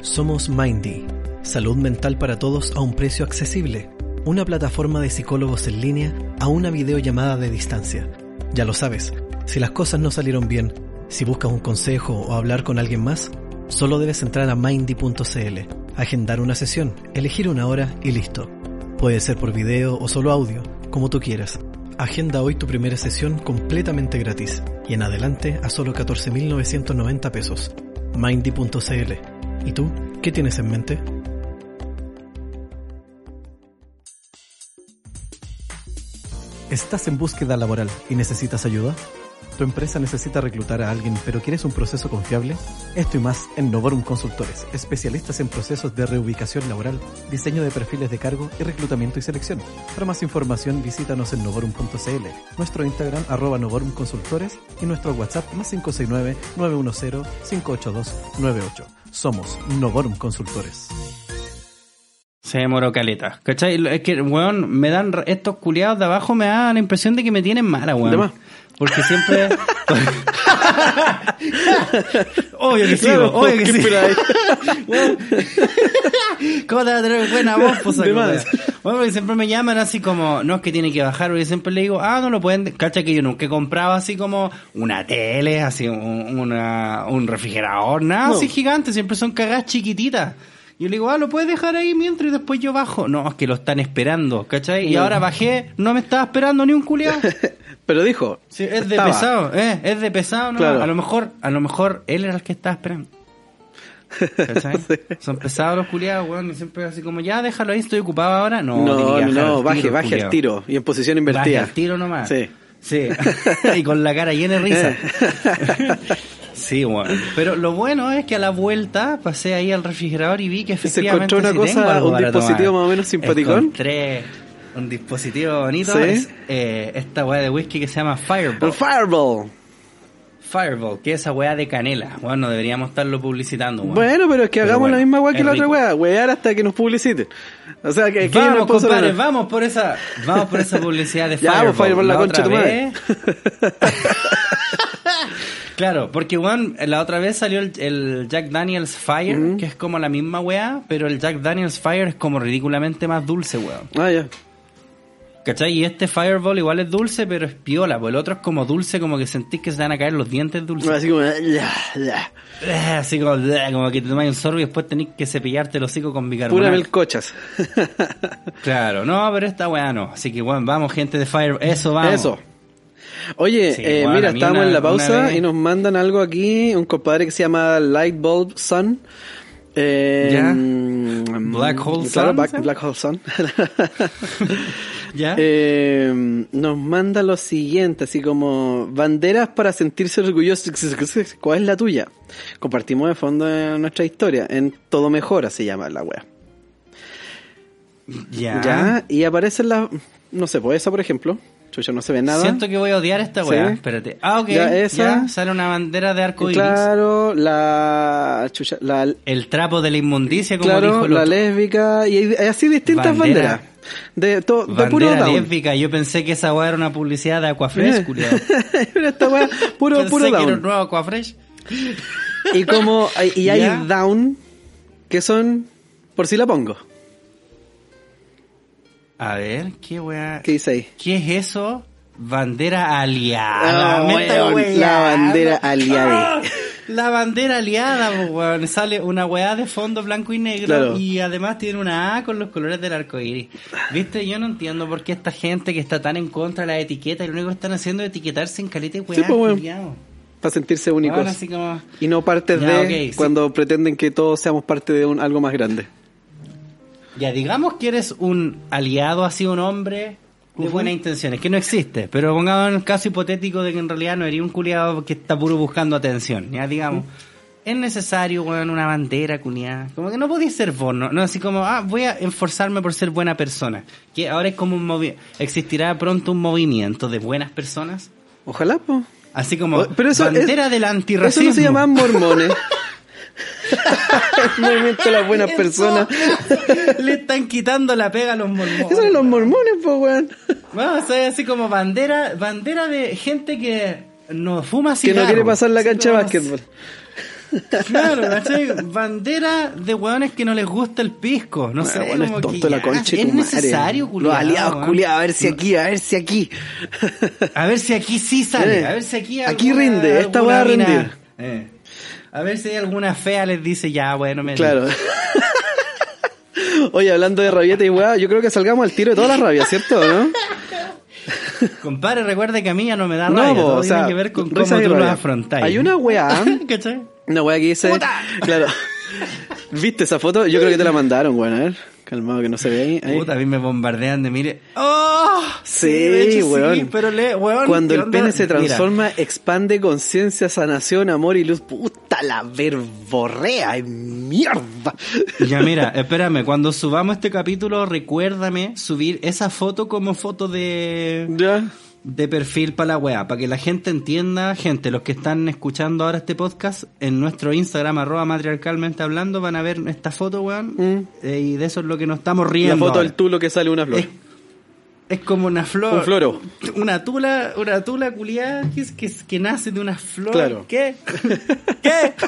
Somos Mindy, salud mental para todos a un precio accesible. Una plataforma de psicólogos en línea a una videollamada de distancia. Ya lo sabes, si las cosas no salieron bien, si buscas un consejo o hablar con alguien más, solo debes entrar a mindy.cl, agendar una sesión, elegir una hora y listo. Puede ser por video o solo audio, como tú quieras. Agenda hoy tu primera sesión completamente gratis y en adelante a solo 14.990 pesos. Mindy.cl. ¿Y tú? ¿Qué tienes en mente? ¿Estás en búsqueda laboral y necesitas ayuda? ¿Tu empresa necesita reclutar a alguien pero quieres un proceso confiable? Esto y más en Novorum Consultores, especialistas en procesos de reubicación laboral, diseño de perfiles de cargo y reclutamiento y selección. Para más información visítanos en novorum.cl, nuestro Instagram arroba Novorum Consultores y nuestro WhatsApp más 569-910-58298. Somos Novorum Consultores. Se demoró caleta. ¿Cachai? Es que, weón, me dan, estos culiados de abajo me dan la impresión de que me tienen mala, weón. De más. Porque siempre... [laughs] [laughs] obvio que sí, Claro, obvio que ¿qué sí. [laughs] ¿Cómo te va a tener buena voz? Pues? Bueno, porque siempre me llaman así como, no es que tiene que bajar, porque siempre le digo, ah, no lo pueden, cacha que yo nunca he comprado así como una tele, así un, una, un refrigerador, nada No. así gigante, siempre son cagadas chiquititas. Y yo le digo, ah, lo puedes dejar ahí mientras y después yo bajo. No, es que lo están esperando, ¿cachai? Y ahora bajé, no me estaba esperando ni un culiado. [laughs] Pero dijo. Sí, es de pesado, eh, es de pesado, ¿no? Claro. A lo mejor, a lo mejor él era el que estaba esperando. ¿Cachai? [laughs] Son pesados los culiados, weón, y siempre así como, ya déjalo ahí, estoy ocupado ahora. No, No, no, no, baje, tiro, baje al tiro. Y en posición Baje invertida. al tiro nomás. Sí. Sí. [laughs] y con la cara llena de risa. Sí, bueno. Pero lo bueno es que a la vuelta pasé ahí al refrigerador y vi que se efectivamente encontró una sí cosa, tengo un dispositivo tomar. más o menos simpaticón. Encontré un dispositivo bonito. Sí. Es, eh, esta weá de whisky que se llama Fireball. El Fireball. Fireball, que es esa weá de canela. Bueno, deberíamos estarlo publicitando. weón. Bueno, pero es que Pero hagamos bueno, la misma weá que la otra weá. Wear hasta que nos publiciten. O sea, que, Vamos, cosa- compadre, vamos por esa, vamos por esa publicidad de [laughs] Ya, Fireball. pues, Fireball, la concha otra de tu madre. [laughs] Claro, porque Juan, la otra vez salió el, el Jack Daniels Fire, que es como la misma weá, pero el Jack Daniels Fire es como ridículamente más dulce, weón. Ah, ya. ¿Cachai? Y este Fireball igual es dulce, pero es piola, pues el otro es como dulce, como que sentís que se van a caer los dientes dulces. Así como. ya, ya. Eh, Así como, eh, como que te tomas un sorbo y después tenés que cepillarte el hocico con bicarbonato. Pura melcochas. Claro, no, pero esta weá no. Así que, bueno, vamos, gente de Fire. Eso, vamos. Eso. Oye, Sí, eh, bueno, mira, estábamos una- en la pausa vez- y nos mandan algo aquí, un compadre que se llama Lightbulb Sun. Eh, Ya. mm, Black Hole claro, Sun, Black, Hole Sun. [laughs] ¿Ya? Eh, nos manda lo siguiente, así como banderas para sentirse orgullosos. ¿Cuál es la tuya? Compartimos de fondo en nuestra historia. En Todo Mejora se llama la wea. ya. Ya, y aparecen las. No sé, pues esa, por ejemplo. No se ve nada. Siento que voy a odiar esta weá. Sí. Espérate. Ah, ok. Ya. Sale una bandera de arco iris. Claro, la. Chucha, la. El trapo de la inmundicia, como Claro, dijo el la lésbica. Y hay hay así distintas Bandera. banderas. De, to- de puro Bandera down. lésbica. Yo pensé que esa weá era una publicidad de Aquafresh, [laughs] culiao. Pero esta wea, puro, pensé puro que era un down. nuevo Aquafresh. Y como. Y hay Ya. down que son. Por si la pongo. A ver, qué weá. ¿Qué dice ahí? ¿Qué es eso? Bandera aliada. Ah, weón, weando. [laughs] la bandera aliada. La bandera aliada, weón. Sale una weá de fondo blanco y negro Claro. y además tiene una A con los colores del arco iris. Viste, yo no entiendo por qué esta gente que está tan en contra de la etiqueta, lo único que están haciendo es etiquetarse en caleta de weá. Sí, pues. Para sentirse únicos. Como... Y no partes Ya, de sí. cuando pretenden que todos seamos parte de un, algo más grande. Ya, digamos que eres un aliado, así un hombre de buenas intenciones, que no existe, pero pongamos el caso hipotético de que en realidad no eres un culiado que está puro buscando atención, ya digamos. Es necesario, weón, una bandera, culiada. Como que no podías ser vos, ¿no? No así como, ah, voy a esforzarme por ser buena persona. Que ahora es como un movi ¿Existirá pronto un movimiento de buenas personas? Ojalá, pues. Así como, Pero eso bandera es- del Eso antirracismo. no se llaman mormones. [laughs] [laughs] el movimiento de las buenas Eso, personas. [laughs] Le están quitando la pega a los mormones. Esos son los mormones, pues, weón. Vamos a así como bandera, bandera de gente que no fuma Que cigarro. no quiere pasar la cancha de básquetbol. Claro, ¿cachai? Bandera de hueones que no les gusta el pisco. No sé, bueno, es como tonto que la concha Es necesario, culiao, Los aliados, weón. culiados, a ver si aquí, a ver si aquí. A ver si aquí sí sale. Eh, A ver si aquí aquí alguna- rinde, esta va a rendir. Eh. A ver si hay alguna fea les dice ya, bueno, me Claro. [laughs] Oye, hablando de rabieta y weá, yo creo que salgamos al tiro de todas las rabias, ¿cierto? ¿No? [laughs] Compadre, recuerde que a mí ya no me da No, rabia. todo o sea, tiene que ver con cómo tú lo afrontáis. Hay una weá, [laughs] ¿Cachai? una weá que dice, claro, ¿viste esa foto? Yo creo que te la mandaron, weón, a ver, calmado que no se ve ahí. ahí. Puta, a mí me bombardean de mire. ¡Oh! Sí, hecho, weón. Sí, pero le, weón. Cuando ¿qué el pene se Mira, transforma, expande conciencia, sanación, amor y luz. Puta la verborrea, es mierda. ya, mira, espérame. Cuando subamos este capítulo, recuérdame subir esa foto como foto de. Ya. De perfil para la weá, para que la gente entienda, gente, los que están escuchando ahora este podcast, en nuestro Instagram, arroba matriarcalmente hablando, van a ver esta foto, weón, Mm. eh, y de eso es lo que nos estamos La riendo. foto ahora. del tulo que sale una flor. Es, es como una flor. Un floro. Una tula, una tula culiada que, es- que, es- que nace de una flor. Claro. ¿Qué? ¿Qué? [laughs]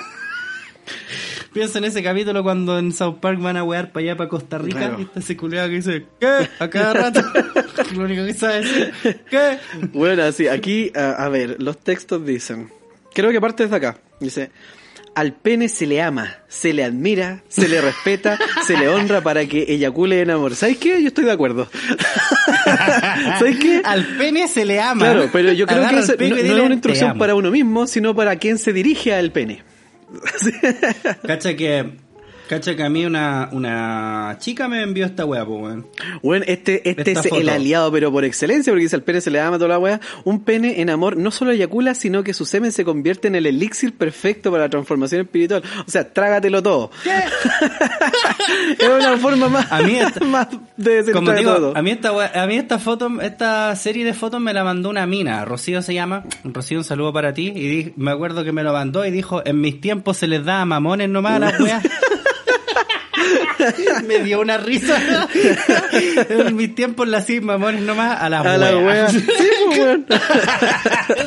Piensa en ese capítulo cuando en South Park van a wear para allá, para Costa Rica, Claro. y está ese que dice, ¿qué? A cada rato. [laughs] Lo único que sabe decir, ¿qué? Bueno, así, aquí, a, a ver, los textos dicen, creo que parte desde acá, dice, al pene se le ama, se le admira, se le respeta, se le honra para que eyacule en amor. ¿Sabes qué? Yo estoy de acuerdo. [laughs] ¿Sabes qué? Al pene se le ama. Claro, pero yo creo Agarra que eso no, no es una "Te instrucción amo". para uno mismo, sino para quien se dirige al pene. [laughs] Cacha que, cacha que a mí una, una chica me envió esta wea, pues, weón. Bueno, este, este Esta es el foto. aliado, pero por excelencia, porque dice al pene se le ama toda la wea. Un pene en amor no solo eyacula, sino que su semen se convierte en el elixir perfecto para la transformación espiritual. O sea, trágatelo todo. [laughs] es una forma más, A mí esta- [laughs] más de decir Como trágatelo digo, todo. a mí esta wea- a mí esta foto, esta serie de fotos me la mandó una mina, Rocío se llama, Rocío un saludo para ti, y di- me acuerdo que me lo mandó y dijo, en mis tiempos se les da a mamones nomás a las weas. [laughs] [laughs] me dio una risa. en mis tiempos le hacía mamones nomás a las A la wea. [laughs] Sí, pues, weón.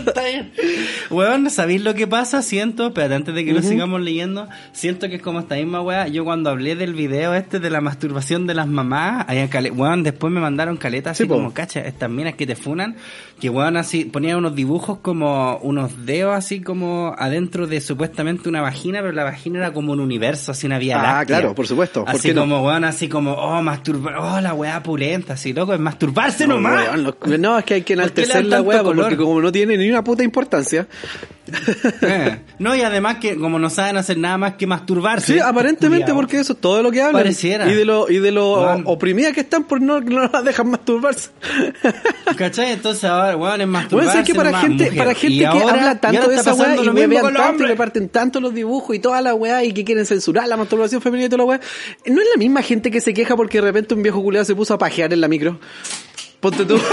Está bien. Weón, ¿sabéis lo que pasa? Siento, pero antes de que lo sigamos leyendo, siento que es como esta misma weá. Yo cuando hablé del video este de la masturbación de las mamás, cale- weón, después me mandaron caletas así Sí, po. como, cacha, estas minas que te funan, que weón así, ponían unos dibujos como unos dedos así como adentro de supuestamente una vagina, pero la vagina era como un universo, así una vía Ah, láctea. claro, por supuesto. ¿Por Así no? como, weón, así como, oh, masturbar, oh, la weá pulenta, así, loco, es masturbarse No, nomás. weón, no, es que hay que ¿Por qué le enaltecer la color? porque como no tiene ni una puta importancia. [laughs] Eh. No, y además que como no saben hacer nada más que masturbarse. Sí, aparentemente culiao. porque eso es todo lo que hablan. Pareciera. Y de lo, y de lo Weón. oprimidas que están por no, no las [laughs] dejan masturbarse. ¿Cachai? Entonces ahora, weón, es Bueno, masturbarse sabes que para gente, mujer. para Y gente que ahora- habla tanto de esa weá y con los tanto y reparten tanto los dibujos y toda la weá y que quieren censurar la masturbación femenina y toda la weá, no es la misma gente que se queja porque de repente un viejo culiado se puso a pajear en la micro. Ponte tú. [laughs]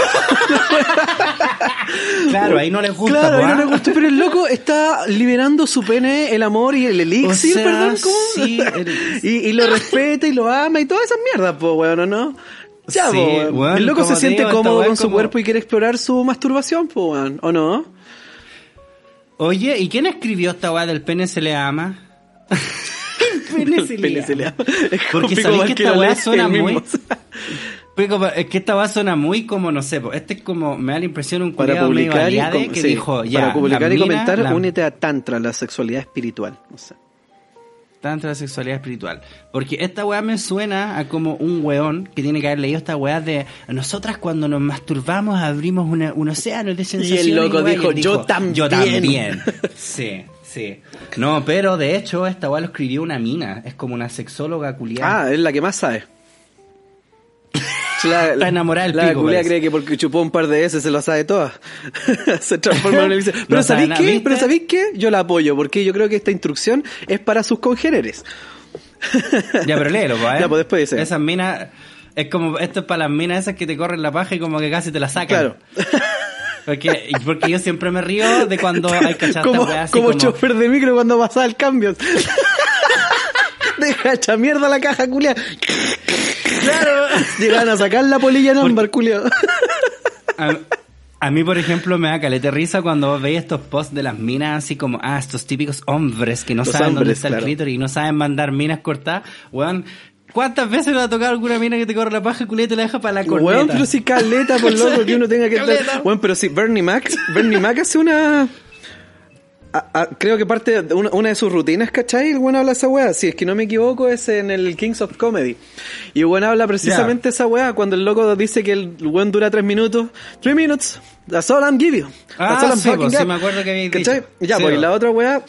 Claro, ahí no les gusta. claro, ahí no ¿ah? le gusta, pero el loco está liberando su pene, el amor y el elixir, O sea, perdón, ¿cómo? sí, el- [laughs] y, y lo respeta y lo ama y todas esas mierdas, po, weón, ¿o no? Ya, Sí, po, el loco se te siente digo, cómodo con su cuerpo y quiere explorar su masturbación, po, weón, ¿o no? Oye, ¿y quién escribió esta weá del pene se le ama? [laughs] el pene se, le, ama. Es Porque sabéis que esta weá suena muy... Es que esta weá suena muy como, no sé, este es como, me da la impresión un Para culiao medio publicar, y, que sí, dijo, ya, para publicar y comentar, únete a Tantra, la sexualidad espiritual. No sé. Tanto la sexualidad espiritual. Porque esta weá me suena a como un weón que tiene que haber leído esta weá de nosotras cuando nos masturbamos abrimos una- un océano de sensaciones. loco weá", y dijo, él "Yo también". Yo también. Sí, sí. No, pero de hecho esta weá lo escribió una mina. Es como una sexóloga culiada. Ah, es la que más sabe. La, Está enamorada del La pico, culia parece. cree que porque chupó un par de veces se lo sabe toda. [laughs] se transforma en una. [laughs] Pero No ¿sabéis qué? Pero ¿sabéis qué? Yo la apoyo porque yo creo que esta instrucción es para sus congéneres. Ya, pero léelo, [laughs] ¿eh? Ya, pues, después dice. Esas minas... Es como, esto es para las minas esas que te corren la paja y como que casi te la sacan. Claro. Porque, porque yo siempre me río de cuando hay cachatas como así como, como... chofer de micro cuando pasaba el cambio. Deja hecha mierda la caja, culia. Claro. [laughs] Llegan a sacar la polilla en ámbar, culia. [laughs] A, a mí, por ejemplo, me da calete risa cuando vos veis estos posts de las minas así como, ah, estos típicos hombres que no Los saben dónde está claro. el clítoris y no saben mandar minas cortadas, weón. ¿Cuántas veces le ha tocado alguna mina que te corre la paja culeta y te la deja para la corneta? Weón, pero si caleta, por [laughs] loco, que uno tenga que Caleta. estar. Weón, pero si Bernie Mac, Bernie Mac hace una. A- a- creo que parte de una, una de sus rutinas, ¿cachai? El weón habla esa weá. Si es que no me equivoco, es en el Kings of Comedy. Y el weón habla precisamente esa weá cuando el loco dice que el weón dura tres minutos. Three minutes. That's all I'm giving you. Ah, That's all I'm sí, pues, sí, me acuerdo que habéis ¿Cachai? dicho. Ya, Sí, pues, y pues. la otra weá.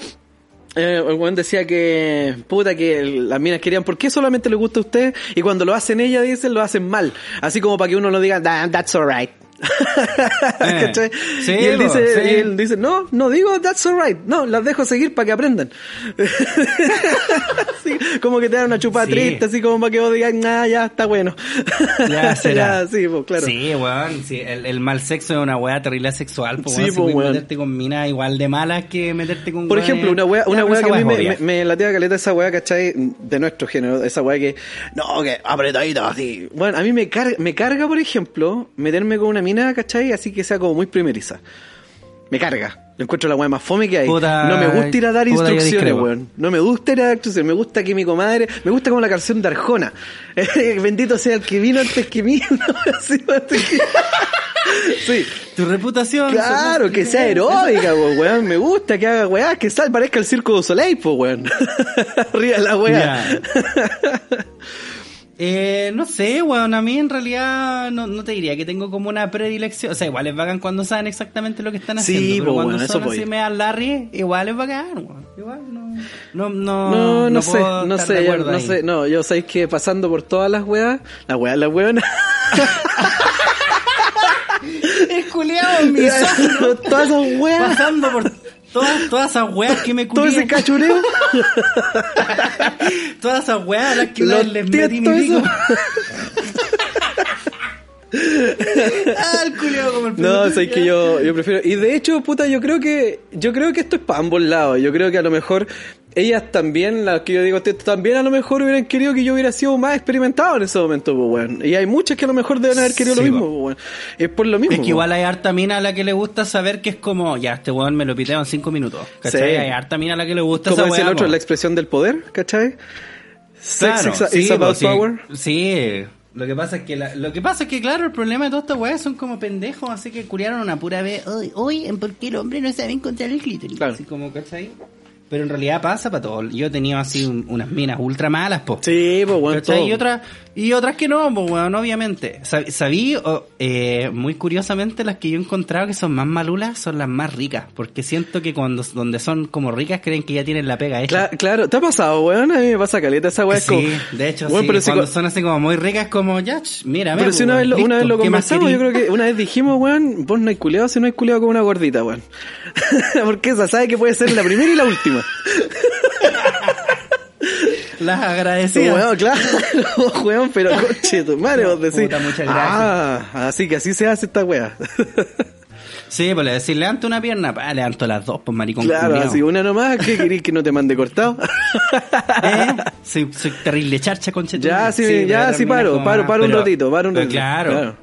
Eh, el weón decía que, puta, que las minas querían, ¿por qué solamente le gusta a usted? Y cuando lo hacen ella, dicen, lo hacen mal. Así como para que uno no diga, "Nah, that's alright. [laughs] ¿Cachai? Sí, y, él dice, sí. y él dice, no, no digo that's alright, no, las dejo seguir para que aprendan. [laughs] Como que te dan una chupada Sí. triste, así como para que vos digas, ah, ya, está bueno. Ya [laughs] será. Ya, sí, pues claro. Sí, weón. El, el mal sexo es una weá terrible sexual. Pues, Sí, weón. Po, meterte con minas igual de malas que meterte con Por ejemplo, una Ya, una esa que a mí weá me, me, me latea caleta esa wea, ¿cachai? De nuestro género, esa wea que, no, que apretadito así. Bueno, a mí me carga, me carga, por ejemplo, meterme con una mina, ¿cachai? Así que sea como muy primeriza. Me carga. Encuentro la wea más fome que hay. Puta- no me gusta ir a dar instrucciones, weón. No me gusta ir a dar instrucciones. Me gusta que mi comadre, me gusta como la canción de Arjona. [laughs] Bendito sea el que vino antes que mí. [laughs] [laughs] sí. Tu reputación. Claro, que sea heroica, weón. Me gusta que haga weá, que sal, parezca el circo de Soleil, weón. Arriba la weá. Eh, no sé, weón, a mí en realidad no, no te diría que tengo como una predilección. O sea, igual es bacán cuando saben exactamente lo que están Sí, haciendo. pero po, cuando eso son así me dan Larry, igual es bacán, weón. Igual no. No, no, No, no, sé, no sé, acuerdo no sé, no, yo sabéis que pasando por todas las weas, las weas, las weonas, [laughs] Es culiao, mi [laughs] todas esas weas, Pasando por todas, todas esas weas que me todo culié. ese cachureo, [laughs] Todas esas weas a las que una vez les metí mi pico. [laughs] ah, el culiao como el No, sabéis que yo, yo prefiero, y de hecho, puta, yo creo que, yo creo que esto es para ambos lados, yo creo que a lo mejor ellas también, las que yo digo, te- también a lo mejor hubieran querido que yo hubiera sido más experimentado en ese momento, pues, weón. Y hay muchas que a lo mejor deben haber querido Sí, lo mismo, pues, weón. Es por lo mismo. Es que igual hay harta mina a la que le gusta saber que es como, ya, este weón me lo piteo en cinco minutos. ¿Cachai? Sí. Hay harta mina a la que le gusta Como esa decía el otro, la expresión del poder, ¿cachai? Sex Claro, sí, is about sí. power. Sí, lo que pasa es que la- lo que pasa es que claro, el problema de todas estas weas son como pendejos, así que curiaron una pura vez, hoy, hoy, ¿por qué el hombre no sabe encontrar el clítoris? Claro. Así como, ¿cachai? Pero en realidad pasa para todo. Yo he tenido así un- unas minas ultra malas, po. Sí, pues, bueno. Y otras, y otras que no, pues bueno, obviamente. Sab- Sabí, o, eh, muy curiosamente, las que yo he encontrado que son más malulas son las más ricas. Porque siento que cuando donde son como ricas creen que ya tienen la pega hecha. Cla- claro, ¿te ha pasado, weón? A mí me pasa caleta esa weá. sí, como- de hecho, sí. pero si cuando cu- son así como muy ricas, como ya, mírame. Pero pues, si una vez, lo, una vez lo ¿qué más conversamos, yo creo que una vez dijimos, weón, vos no hay culeado si no hay culeado con una gordita, weón. [laughs] Porque esa sabe que puede ser la primera y la última. Las agradecidas. Weón, claro, [laughs] weón, pero coche, tu madre, vos decís. Puta, muchas gracias. Ah, así que así se hace esta weá. [laughs] Sí, pues le decís, levanto una pierna, pa, levanto las dos, pues maricón Claro, culiao. así una nomás, ¿qué querís que no te mande cortado? [laughs] ¿Eh? Soy, soy terrible charcha, concha. Ya, sí, ya, sí, paro, paro, paro un ratito, paro un ratito. Claro, Claro.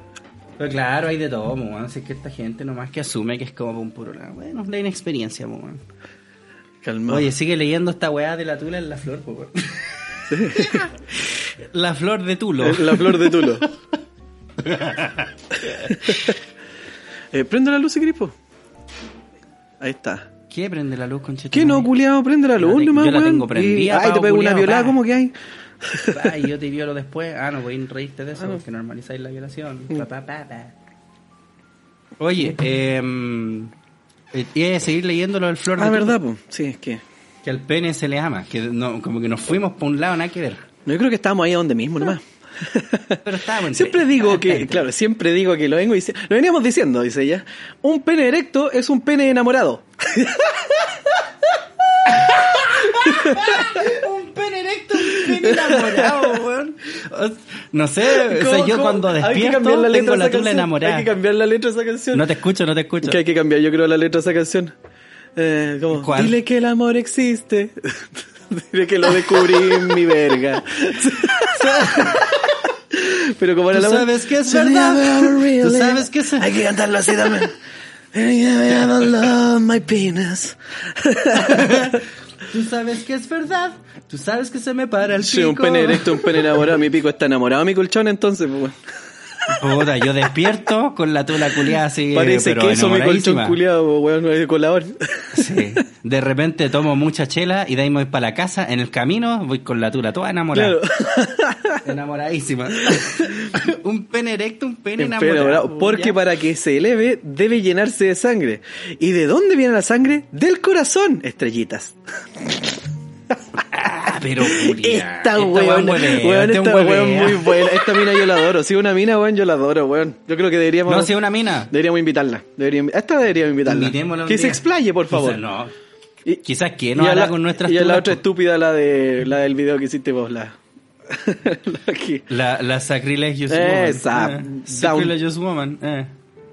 Pero claro, hay de todo, mo, weón. Si es que esta gente nomás que asume que es como un puro lado. Bueno, la inexperiencia, mo, weón. Oye, sigue leyendo esta weá de la tula en la flor, po, weón. [laughs] la flor de Tulo. La flor de Tulo. [laughs] eh, prende la luz si querés, po. Ahí está. ¿Qué prende la luz, concha? ¿Qué no, culiado? Prende la luz nomás, yo la tengo prendida, Y- Ay, te pego una violada. ¿cómo que hay? [laughs] Ay, yo te violo después. Ah, no, voy a reírte de eso, porque normalizáis la violación. Mm. Oye, eh, eh, iba a seguir leyendo lo del flor de Ah, verdad, po. Sí, es que. Que al pene se le ama, que no, como que nos fuimos por un lado, nada que ver. No, yo creo que estábamos ahí a donde mismo nomás. [laughs] Pero estábamos entre- Siempre digo que, claro, siempre digo que lo vengo dice, lo veníamos diciendo, dice ella. Un pene erecto es un pene enamorado. [laughs] [laughs] un pene erecto, un pene enamorado, weón. No sé, o sea, ¿Cómo, yo cómo? cuando Hay que despierto cambiar la letra tengo la tula enamorada. Hay que cambiar la letra de esa canción. No te escucho, no te escucho. Que hay que cambiar, yo creo, la letra de esa canción. Eh, como, ¿Cuál? Dile que el amor existe. [laughs] Dile que lo descubrí en mi verga. [laughs] Pero como era Tú la sabes que es verdad. Tú sabes que es- Hay que cantarlo así también. I love my penis. [laughs] Tú sabes que es verdad. Tú sabes que se me para el pico. Sí, un pene erecto, un pene enamorado. Mi pico está enamorado mi colchón, entonces, pues. Puta, yo despierto con la tula culiada así. Parece pero queso mi colchón culiado, weón, no es colador. Sí. De repente tomo mucha chela y de ahí me voy para la casa. En el camino voy con la tula toda enamorada. Claro. [laughs] Enamoradísima. un pene erecto, un pene En pene enamorado. enamorado, Porque ya. para que se eleve debe llenarse de sangre. ¿Y de dónde viene la sangre? Del corazón, estrellitas. Pero culiá, Esta weón weón, weón, esta huelea. weón muy buena. Esta mina yo la adoro. Si una mina, weón, yo la adoro, weón. Yo creo que deberíamos. No, si es una mina. Deberíamos invitarla. Deberíamos, esta deberíamos invitarla. Invitémosla Que se explaye, por favor. Quizás no. Y- Quizás que no habla la- con nuestras Y a la otra po. estúpida, la de la del video que hiciste vos, la. [laughs] la La, la Sacrilegious Esa, Woman. Eh, down. Sacrilegious Woman. eh.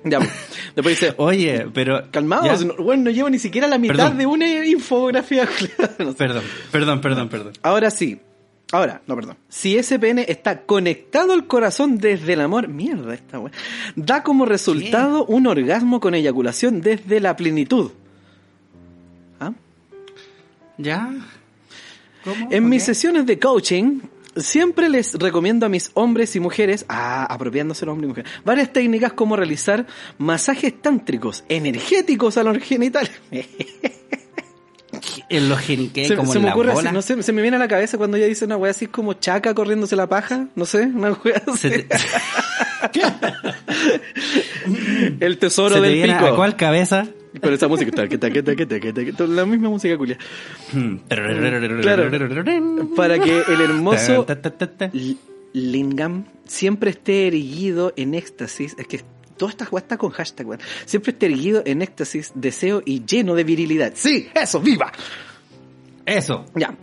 Ya, pues. después dice. Oye, pero. Calmados, no, bueno, no llevo ni siquiera la mitad Perdón. de una infografía. [laughs] No sé. Perdón, perdón, perdón, perdón. Ahora sí. Ahora, no, perdón. Si ese pene está conectado al corazón desde el amor, mierda esta weá. Da como resultado un orgasmo con eyaculación desde la plenitud. ¿Ah? ¿Ya? ¿Cómo? En mis sesiones de coaching, siempre les recomiendo a mis hombres y mujeres, ah, apropiándose los hombres y mujeres, varias técnicas como realizar masajes tántricos, energéticos a los genitales. [laughs] En los se, como se en me la ocurre, bola. así, no sé, se me viene a la cabeza cuando ella dice una wea así como chaca corriéndose la paja, no sé, una wea así. Te, [laughs] [laughs] El tesoro se te del viene pico. ¿A cuál cabeza? Con esa música, taque, taque, taque, la misma música culia. Para que el hermoso Ta, ta, ta, ta. Lingam siempre esté erguido en éxtasis. Es que toda esta weá está con hashtag, weón. Siempre esté erguido en éxtasis, deseo y lleno de virilidad. ¡Sí! ¡Eso! ¡Viva! Eso. Ya.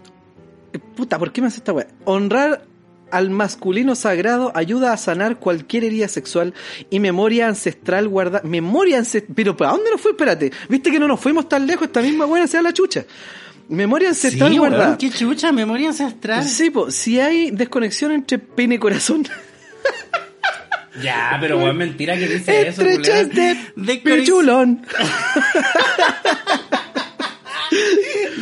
Puta, ¿por qué me hace esta weá? Honrar al masculino sagrado ayuda a sanar cualquier herida sexual y memoria ancestral guarda memoria ancestral pero ¿para dónde nos fue? Espérate, viste que no nos fuimos tan lejos, esta misma weá sea la chucha. Memoria ancestral Sí, guardada. weón, qué chucha, memoria ancestral. Sí, po, si hay desconexión entre pene y corazón, [laughs] Ya, pero weón, mentira que dice eso, Estrechas de De pichulón. [laughs]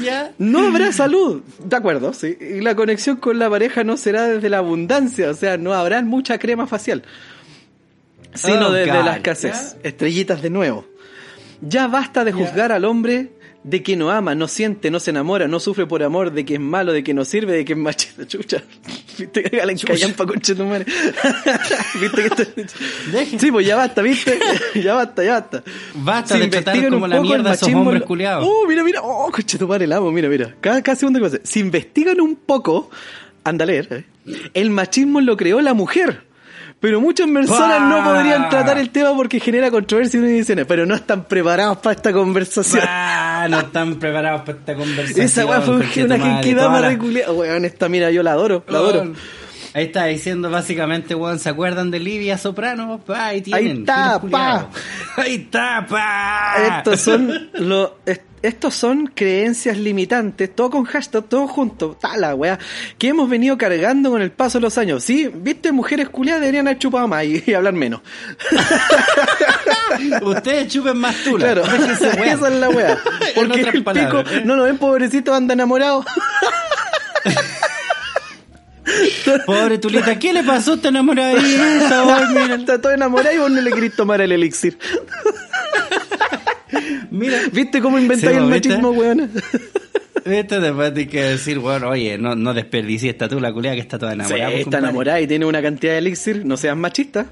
Ya. No habrá salud. De acuerdo, sí. Y la conexión con la pareja no será desde la abundancia, o sea, no habrá mucha crema facial. Sino Oh, desde God. la escasez. Estrellitas de nuevo. Ya basta de juzgar al hombre de que no ama, no siente, no se enamora, no sufre por amor, de que es malo, de que no sirve, de que es machista. [laughs] Chucha. Viste que Galen callampa conche tu madre. [laughs] Viste que esto- Deje. Sí, pues ya basta, viste. [laughs] ya basta, ya basta. Basta Se de tratar como la mierda a esos hombres culiados. Oh, mira, mira. Oh, conche tu madre, el amo. Mira, mira. Cada, cada segundo que pasa. Si investigan un poco, anda a leer, ¿eh? el machismo lo creó la mujer. Pero muchas personas no ¡Bah! podrían tratar el tema porque genera controversia y dice, pero no están preparados para esta conversación. Ah, no están preparados para esta conversación. Esa weá fue una toda la- reculeada. Weón, esta mira, yo la adoro, la adoro. Ahí está diciendo básicamente, weón, ¿se acuerdan de Livia Soprano? Pa, ahí tienen. Ahí está, culiados. Ahí está, pa. Estos son est- estos son creencias limitantes, todo con hashtag, todo junto, tala, weá, que hemos venido cargando con el paso de los años. Sí, viste, mujeres culiadas deberían haber chupado más y, y hablar menos. [laughs] Ustedes chupen más tula. Claro, Déjense, esa es la weá. [laughs] Porque el palabras, pico, ¿eh? no lo ven pobrecito, anda enamorado. [laughs] Pobre Tulita, ¿qué le pasó a esta enamoradita? Mira, [laughs] Está todo enamorado y vos no le querés tomar el elixir. mira. ¿Viste cómo inventáis el machismo, weón? Esto después hay que decir, bueno, oye, no, no desperdicie esta tula culiada que está toda enamorada. está enamorada y tiene una cantidad de elixir, no seas machista.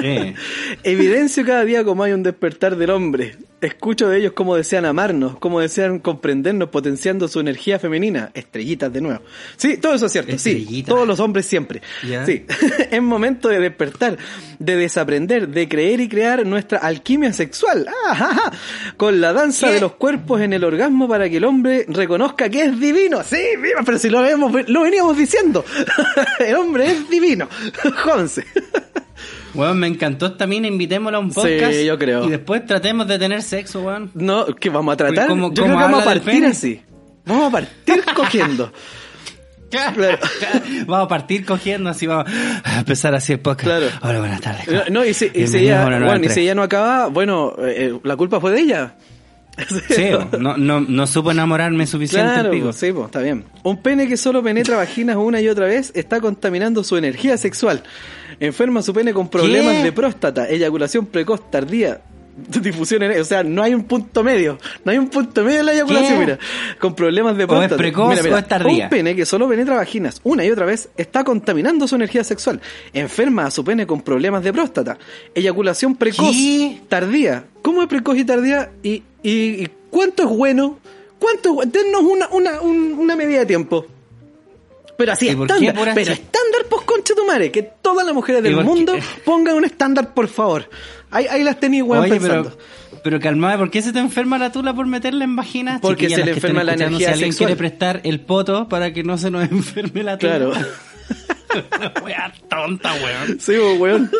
Sí. [laughs] Evidencio cada día como hay un despertar del hombre. Escucho de ellos cómo desean amarnos, cómo desean comprendernos, potenciando su energía femenina. Estrellitas de nuevo. Sí, todo eso es cierto. Sí, todos los hombres siempre. Sí, [laughs] es momento de despertar, de desaprender, de creer y crear nuestra alquimia sexual. Ah, ja, ja. Con la danza ¿Qué? de los cuerpos en el orgasmo para que el hombre reconozca que es divino. Sí, viva, pero si lo, vemos, lo veníamos diciendo. [laughs] el hombre es divino. [laughs] Jódense. Weón, me encantó esta mina, invitémosla a un podcast. Sí, yo creo. Y después tratemos de tener sexo, weón. No, que vamos a tratar. ¿Cómo- Yo creo cómo que vamos a partir así. Vamos a partir [laughs] cogiendo. Claro. vamos a partir cogiendo así, vamos a empezar así el podcast. Claro. Hola, buenas tardes. No, No, y si, y si ella, bueno, y si ella no acaba, bueno, eh, eh, la culpa fue de ella. Sí, no, no, no supo enamorarme suficiente Claro, pico. sí, está bien. Un pene que solo penetra vaginas una y otra vez está contaminando su energía sexual. Enferma su pene con problemas ¿Qué? de próstata, eyaculación precoz tardía, difusión, en- o sea, no hay un punto medio, no hay un punto medio en la eyaculación, ¿Qué? mira, con problemas de O es próstata. precoz Mira, mira, o es tardía. Un pene que solo penetra vaginas una y otra vez está contaminando su energía sexual. Enferma a su pene con problemas de próstata, eyaculación precoz, ¿Qué? tardía. ¿Cómo es precoz y tardía? ¿Y, y, cuánto es bueno? ¿Cuánto es bueno? Dennos una, una, un- una medida de tiempo. Pero así ¿Y por qué estándar, pero estándar pues concha tu madre, que todas las mujeres ¿Y del por qué? mundo [laughs] pongan un estándar, por favor. Ahí, ahí las tenéis, weón, pensando. pero, pero calmada, ¿por qué se te enferma la tula por meterla en vagina? Porque se le enferma la energía Si alguien sexual. quiere prestar el poto para que no se nos [laughs] enferme la tula. Claro. [laughs] Wea tonta, weón. Sí, weón.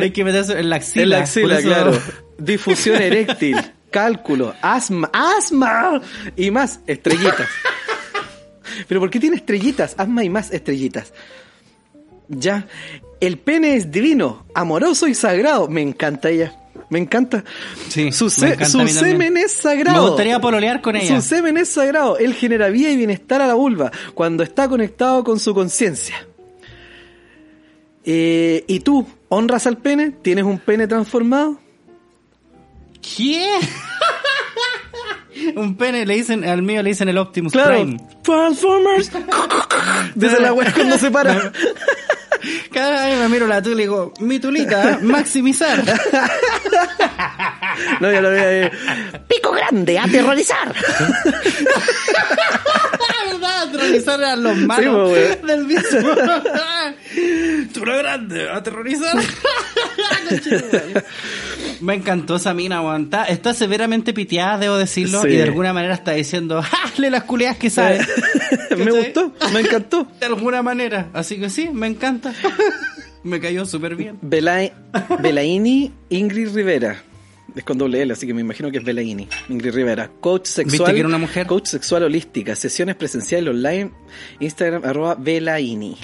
Hay que meterse en la axila. En la axila, claro. Difusión eréctil, cálculo, asma, asma y más estrellitas. [laughs] Pero ¿por qué tiene estrellitas? Asma y más estrellitas. Ya. El pene es divino, amoroso y sagrado. Me encanta ella. Me encanta. Sí, su me encanta su semen es sagrado. Me gustaría pololear con ella. Su semen es sagrado. Él genera vida y bienestar a la vulva cuando está conectado con su conciencia. Eh, ¿Y tú honras al pene? ¿Tienes un pene transformado? ¿Qué? Un pene, le dicen, al mío le dicen el Optimus Claro. Prime. Transformers. [laughs] Dice la wea cuando se para. [laughs] Cada vez me miro la tula y digo, mi tulita, maximizar. [laughs] No, ya lo veía. Pico grande, aterrorizar. [laughs] ¿Verdad? Aterrorizar a los malos Sí, weón. del mismo. [laughs] Tula grande, aterrorizar. Me encantó esa mina, weón. Está, está severamente piteada, debo decirlo, Sí. y de alguna manera está diciendo, ¡jale las culeas que sabe! me gustó, me encantó. De alguna manera. Así que sí, me encanta. Me cayó súper bien. Belaini Ingrid Rivera. Es con doble L, así que me imagino que es Belaini. Ingrid Rivera. Coach sexual. ¿Viste que era una mujer? Coach sexual holística. Sesiones presenciales online. Instagram arroba Belaini.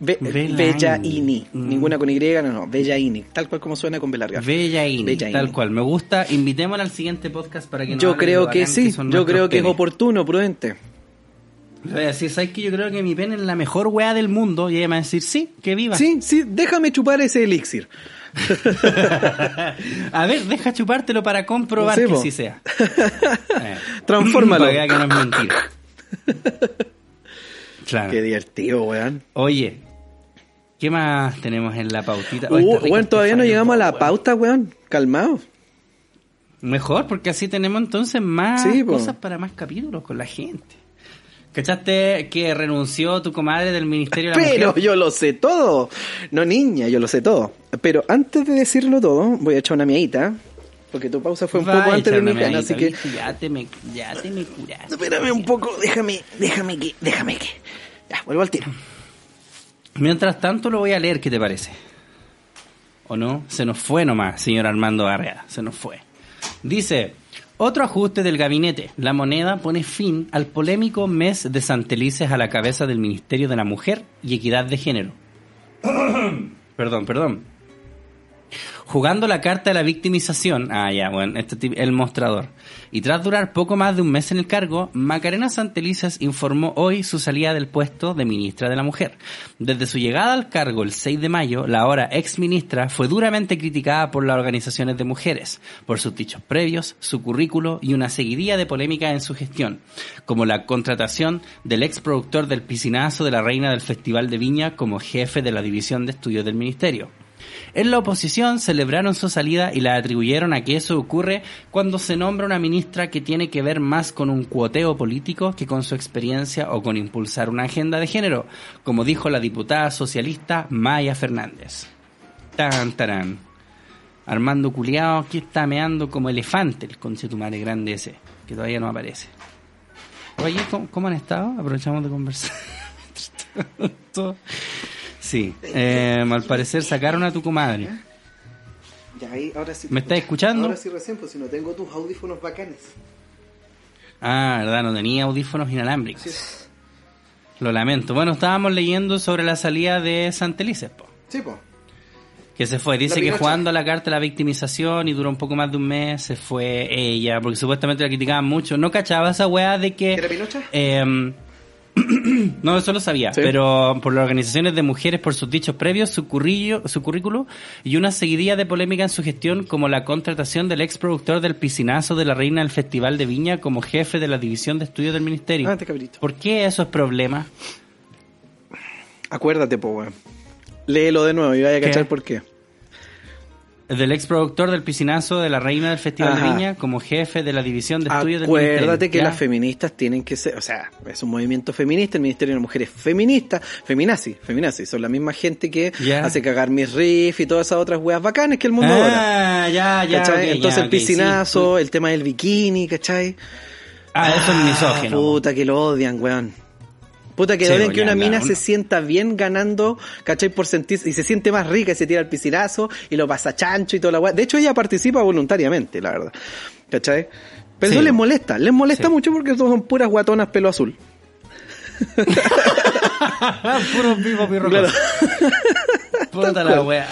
Be- Belaini. Bellaini. Mm. Ninguna con Y, no, no. Bellaini. Tal cual como suena con B larga. Bellaini, Bellaini. tal cual. Me gusta. Invitémosla al siguiente podcast para que nos Yo creo que sí. Yo creo que es oportuno, prudente. Decir, ¿sabes que Yo creo que mi pene es la mejor weá del mundo. Y ella me va a decir, sí, que viva. Sí, sí. Déjame chupar ese elixir. [laughs] a ver, deja chupártelo para comprobar que sí sea. [laughs] Eh. Transfórmalo. [laughs] Para que no es mentira. Claro. Qué divertido, weón. Oye, ¿qué más tenemos en la pautita? Oh, Uh, este todavía no llegamos a la weón. pauta, weón. Calmado. Mejor, porque así tenemos entonces más Sí, cosas para más capítulos con la gente. ¿Cachaste que renunció tu comadre del Ministerio de la Pero Mujer? yo lo sé todo. No, niña, yo lo sé todo. Pero antes de decirlo todo, voy a echar una miadita. Porque tu pausa fue un poco antes de mi cana, así que. Ya te me, ya te me curaste. Espérame un poco, déjame, déjame que, déjame que. Ya, vuelvo al tiro. Mientras tanto lo voy a leer, ¿qué te parece? ¿O no? Se nos fue nomás, señor Armando Barrera, se nos fue. Dice, otro ajuste del gabinete. La moneda pone fin al polémico mes de Santelices a la cabeza del Ministerio de la Mujer y Equidad de Género. [coughs] perdón, perdón. Jugando la carta de la victimización, ah ya, bueno, este el mostrador. Y tras durar poco más de un mes en el cargo, Macarena Santelices informó hoy su salida del puesto de ministra de la Mujer. Desde su llegada al cargo el 6 de mayo, la ahora ex ministra fue duramente criticada por las organizaciones de mujeres, por sus dichos previos, su currículo y una seguidilla de polémicas en su gestión, como la contratación del ex productor del piscinazo de la reina del Festival de Viña como jefe de la división de estudios del ministerio. En la oposición celebraron su salida y la atribuyeron a que eso ocurre cuando se nombra una ministra que tiene que ver más con un cuoteo político que con su experiencia o con impulsar una agenda de género, como dijo la diputada socialista Maya Fernández. Tan, tarán. Armando Culeado que está meando como elefante el conchetumare grande ese, que todavía no aparece. Oye, ¿cómo, cómo han estado? Aprovechamos de conversar. [laughs] Sí, eh, al parecer sacaron a tu comadre. Ya, ahí, ahora sí. ¿Me estás escuchando? Ahora sí recién, pues si no tengo tus audífonos bacanes. Ah, verdad, no tenía audífonos inalámbricos. Lo lamento. Bueno, estábamos leyendo sobre la salida de Santelices, po, Sí, pues. que se fue. Dice que jugando a la carta de la victimización y duró un poco más de un mes, se fue ella, porque supuestamente la criticaban mucho. No cachaba esa weá de que... ¿Era Pinocha? Eh, [clears throat] no, eso lo sabía, Sí. pero por las organizaciones de mujeres, por sus dichos previos, su, currillo, su currículo y una seguidilla de polémica en su gestión, como la contratación del ex productor del piscinazo de la reina del Festival de Viña como jefe de la división de estudios del ministerio. Ah. ¿Por qué eso es problema? Acuérdate, po, weón. Léelo de nuevo y vaya a ¿Qué? cachar por qué. Del ex productor del piscinazo de la reina del Festival Ajá. de Viña como jefe de la división de estudios del ministerio. Acuérdate que ¿ya? las feministas tienen que ser, o sea, es un movimiento feminista, el Ministerio de Mujeres feminista, feminazi, feminazi, son la misma gente que Ya. hace cagar mis riffs y todas esas otras weas bacanas que el mundo. Ah, ya, ya. ¿Cachai? ok, Entonces ya, el piscinazo, sí. el tema del bikini, ¿cachai? Ah, eso es misógino. Puta que lo odian, weón. Puta que Sí, que una mina se sienta bien ganando, ¿cachai? Por sentir, y se siente más rica y se tira al piscinazo y lo pasa chancho y toda la weá. De hecho, ella participa voluntariamente, la verdad. ¿Cachai? Pero Sí. eso les molesta, les molesta Sí. mucho porque son puras guatonas pelo azul. [laughs] Puro vivo pirro. Claro. [laughs] Puta la wea.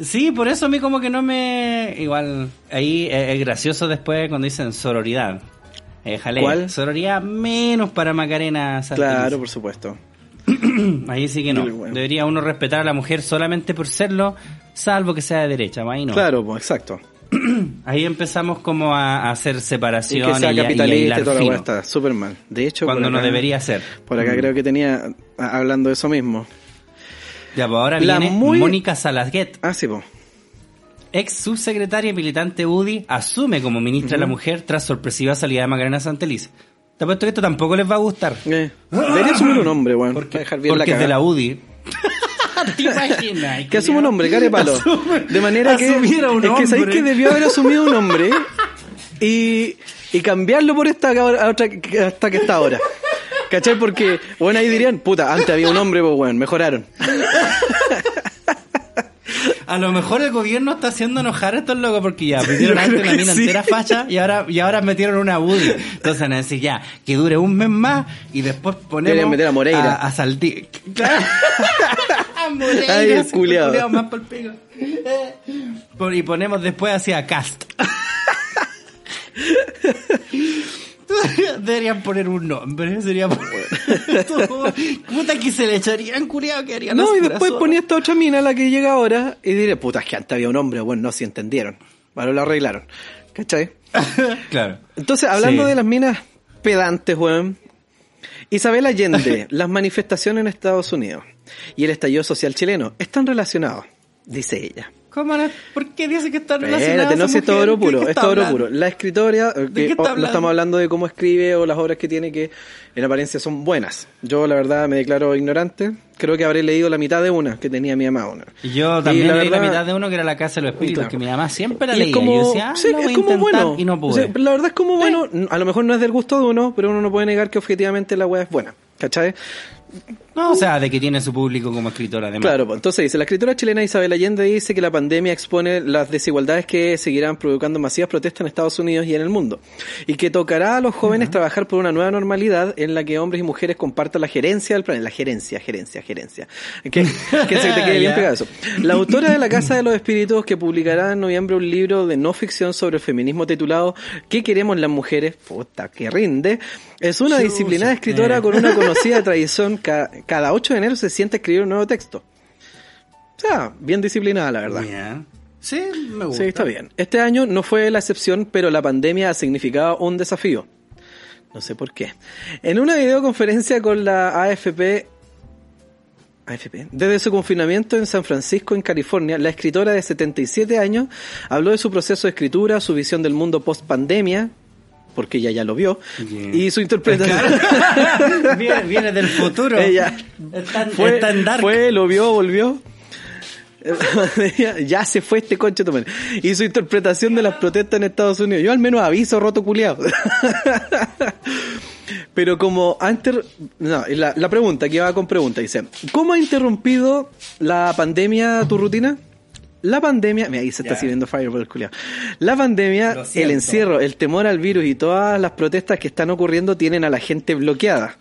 Sí, por eso a mí como que no me... Igual, ahí es, es gracioso después cuando dicen sororidad. Eh, jale, ¿Cuál? Sororidad menos para Macarena Santeliz. Claro, por supuesto. [clears throat] Ahí sí que no. Bueno. Debería uno respetar a la mujer solamente por serlo, salvo que sea de derecha. Ahí no. Claro, pues, exacto. [clears throat] Ahí empezamos como a, hacer Y separación que sea y, y capitalista y toda la fino, weá está súper mal. De hecho, cuando no debería ser. Por acá Mm. creo que tenía, a- hablando de eso mismo. Ya, pues ahora La viene muy- Mónica Salaguet, Ah, sí, pues. Ex subsecretaria y militante UDI, asume como ministra de la Mujer tras sorpresiva salida de Macarena Santeliz. Te apuesto que esto tampoco les va a gustar. Eh, debería asumir un nombre, weón. para dejar bien la porque es de la UDI. [laughs] ¿Te imaginas? Que asuma un hombre, care palo. [laughs] De manera que. Asumiera un es que sabéis hombre. que debió haber asumido un hombre y, y cambiarlo por esta a otra hasta que está ahora. ¿Cachai? Porque, bueno, ahí dirían, puta, antes había un hombre, pues bueno, mejoraron. [laughs] A lo mejor el gobierno está haciendo enojar a estos locos porque ya pidieron antes una que mina sí. entera facha y ahora, y ahora metieron una UDI. Entonces decir ya, que dure un mes más y después ponemos meter a Moreira. A, a Saldi- Claro. [laughs] [laughs] A Moreira, Ay, el sí, culiao. culiao más pa'l pico. Por- Y ponemos después hacia Cast. [laughs] Deberían poner un nombre, sería [laughs] Puta que se le echarían culiao que harían No, y después ponía esta otra mina, la que llega ahora, y diré, puta, es que antes había un hombre, bueno, no, si entendieron. Bueno, lo arreglaron. ¿Cachai? [laughs] claro. Entonces, hablando Sí. de las minas pedantes, weón. Isabel Allende, [laughs] las manifestaciones en Estados Unidos y el estallido social chileno están relacionados, dice ella. ¿Cómo no? ¿Por qué dice que está relacionado Espérate, no esto es mujer? oro ¿Qué- puro, es oro hablando? puro. La escritoria, que hablando? no estamos hablando de cómo escribe o las obras que tiene que en apariencia son buenas. Yo la verdad me declaro ignorante. Creo que habré leído la mitad de una que tenía mi mamá. Una. Y yo Y también la leí la verdad- mitad de uno que era La Casa de los Espíritus, Claro. que mi mamá siempre la Y leía. como, y yo decía, ah, sí, lo voy es como bueno. y no pude. O sea, la verdad es como bueno. A lo mejor no es del gusto de uno, pero uno no puede negar que objetivamente la weá es buena. ¿Cachai? No, o sea, de que tiene su público como escritora, además. Claro, pues, entonces dice, la escritora chilena Isabel Allende dice que la pandemia expone las desigualdades que seguirán provocando masivas protestas en Estados Unidos y en el mundo, y que tocará a los jóvenes trabajar por una nueva normalidad en la que hombres y mujeres compartan la gerencia del planeta, la gerencia, gerencia, gerencia. Que, que se te quede [laughs] bien pegado eso. La autora de La Casa de los Espíritus, que publicará en noviembre un libro de no ficción sobre el feminismo titulado ¿Qué queremos las mujeres? Puta, que rinde. Es una disciplinada escritora con una conocida [laughs] tradición. Ca- cada 8 de enero se sienta a escribir un nuevo texto. O sea, bien disciplinada, la verdad. Sí, me gusta. Sí, está bien. Este año no fue la excepción, pero la pandemia ha significado un desafío. No sé por qué. En una videoconferencia con la AFP, AFP, desde su confinamiento en San Francisco, en California, la escritora de 77 años habló de su proceso de escritura, su visión del mundo post pandemia, porque ella ya lo vio, y su interpretación. [laughs] viene, viene del futuro. Ella fue, lo vio, volvió. [laughs] ya se fue este conche madre. Y su interpretación de las protestas en Estados Unidos. Yo al menos aviso roto culiado. [laughs] Pero como antes, no, la, la pregunta que va con pregunta dice, ¿cómo ha interrumpido la pandemia tu rutina? La pandemia, mira, ahí se está sirviendo Fireball, culiao. La pandemia, el encierro, el temor al virus y todas las protestas que están ocurriendo tienen a la gente bloqueada.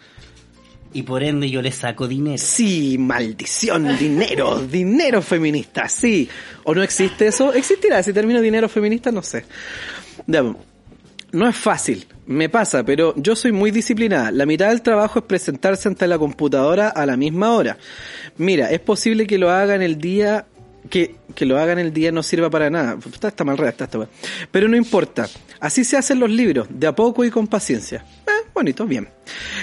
Y por ende yo le saco dinero. Sí, maldición, dinero, [laughs] dinero feminista, sí. ¿O no existe eso? ¿Existirá ese término dinero feminista? No sé. No es fácil, me pasa, pero yo soy muy disciplinada. La mitad del trabajo es presentarse ante la computadora a la misma hora. Mira, es posible que lo haga en el día que, que lo hagan el día no sirva para nada. Está, está mal redactada esta. Pero no importa. Así se hacen los libros, de a poco y con paciencia. Eh, bonito, bien.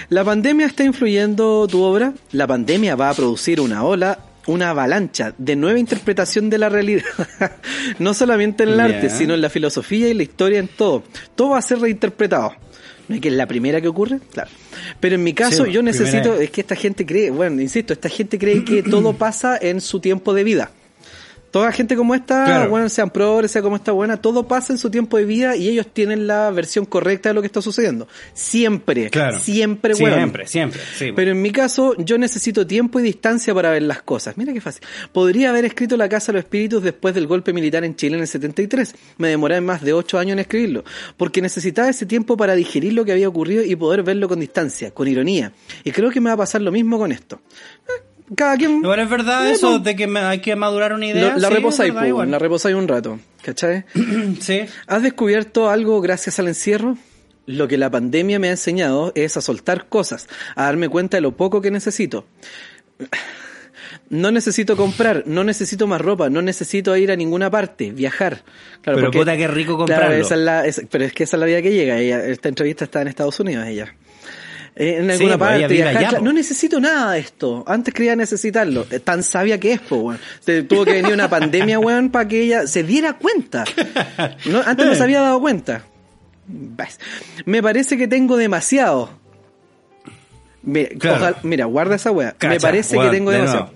¿La pandemia está influyendo tu obra? La pandemia va a producir una ola una avalancha de nueva interpretación de la realidad. [laughs] no solamente en el arte, sino en la filosofía y la historia, en todo. Todo va a ser reinterpretado. ¿No es que es la primera que ocurre? Claro. Pero en mi caso, Sí, yo necesito, es que esta gente cree, bueno, insisto, esta gente cree que todo pasa en su tiempo de vida. Toda gente como esta, Claro. bueno, sean progres, sea como esta buena, todo pasa en su tiempo de vida y ellos tienen la versión correcta de lo que está sucediendo. Siempre. Claro. Siempre, bueno. Siempre, siempre. Sí, Pero en mi caso, yo necesito tiempo y distancia para ver las cosas. Mira qué fácil. Podría haber escrito La Casa de los Espíritus después del golpe militar en Chile en el 73. Me demoré más de ocho años en escribirlo, porque necesitaba ese tiempo para digerir lo que había ocurrido y poder verlo con distancia, con ironía. Y creo que me va a pasar lo mismo con esto. Eh, Cada quien... Igual es verdad eso pues, de que me- hay que madurar una idea. lo- la sí, reposáis, es verdad, po, igual. la reposáis un rato, ¿cachai? [clears throat] Sí. ¿Has descubierto algo gracias al encierro? Lo que la pandemia me ha enseñado es a soltar cosas, a darme cuenta de lo poco que necesito. No necesito comprar, no necesito más ropa, no necesito ir a ninguna parte, viajar. Claro, Pero puta, qué rico comprarlo. Claro, esa es la- es- pero es que esa es la vida que llega. Ella, esta entrevista está en Estados Unidos, ella. Eh, en alguna pues, parte, vive viajar, allá, claro, po. no necesito nada de esto. Antes creía necesitarlo. Eh, Tan sabia que es, po, weón. Se tuvo que venir una pandemia, [laughs] weón, para que ella se diera cuenta. No, antes no se había dado cuenta. Me parece que tengo demasiado. Mira, Claro. ojalá- mira, guarda esa weá. me parece weón, que tengo de demasiado.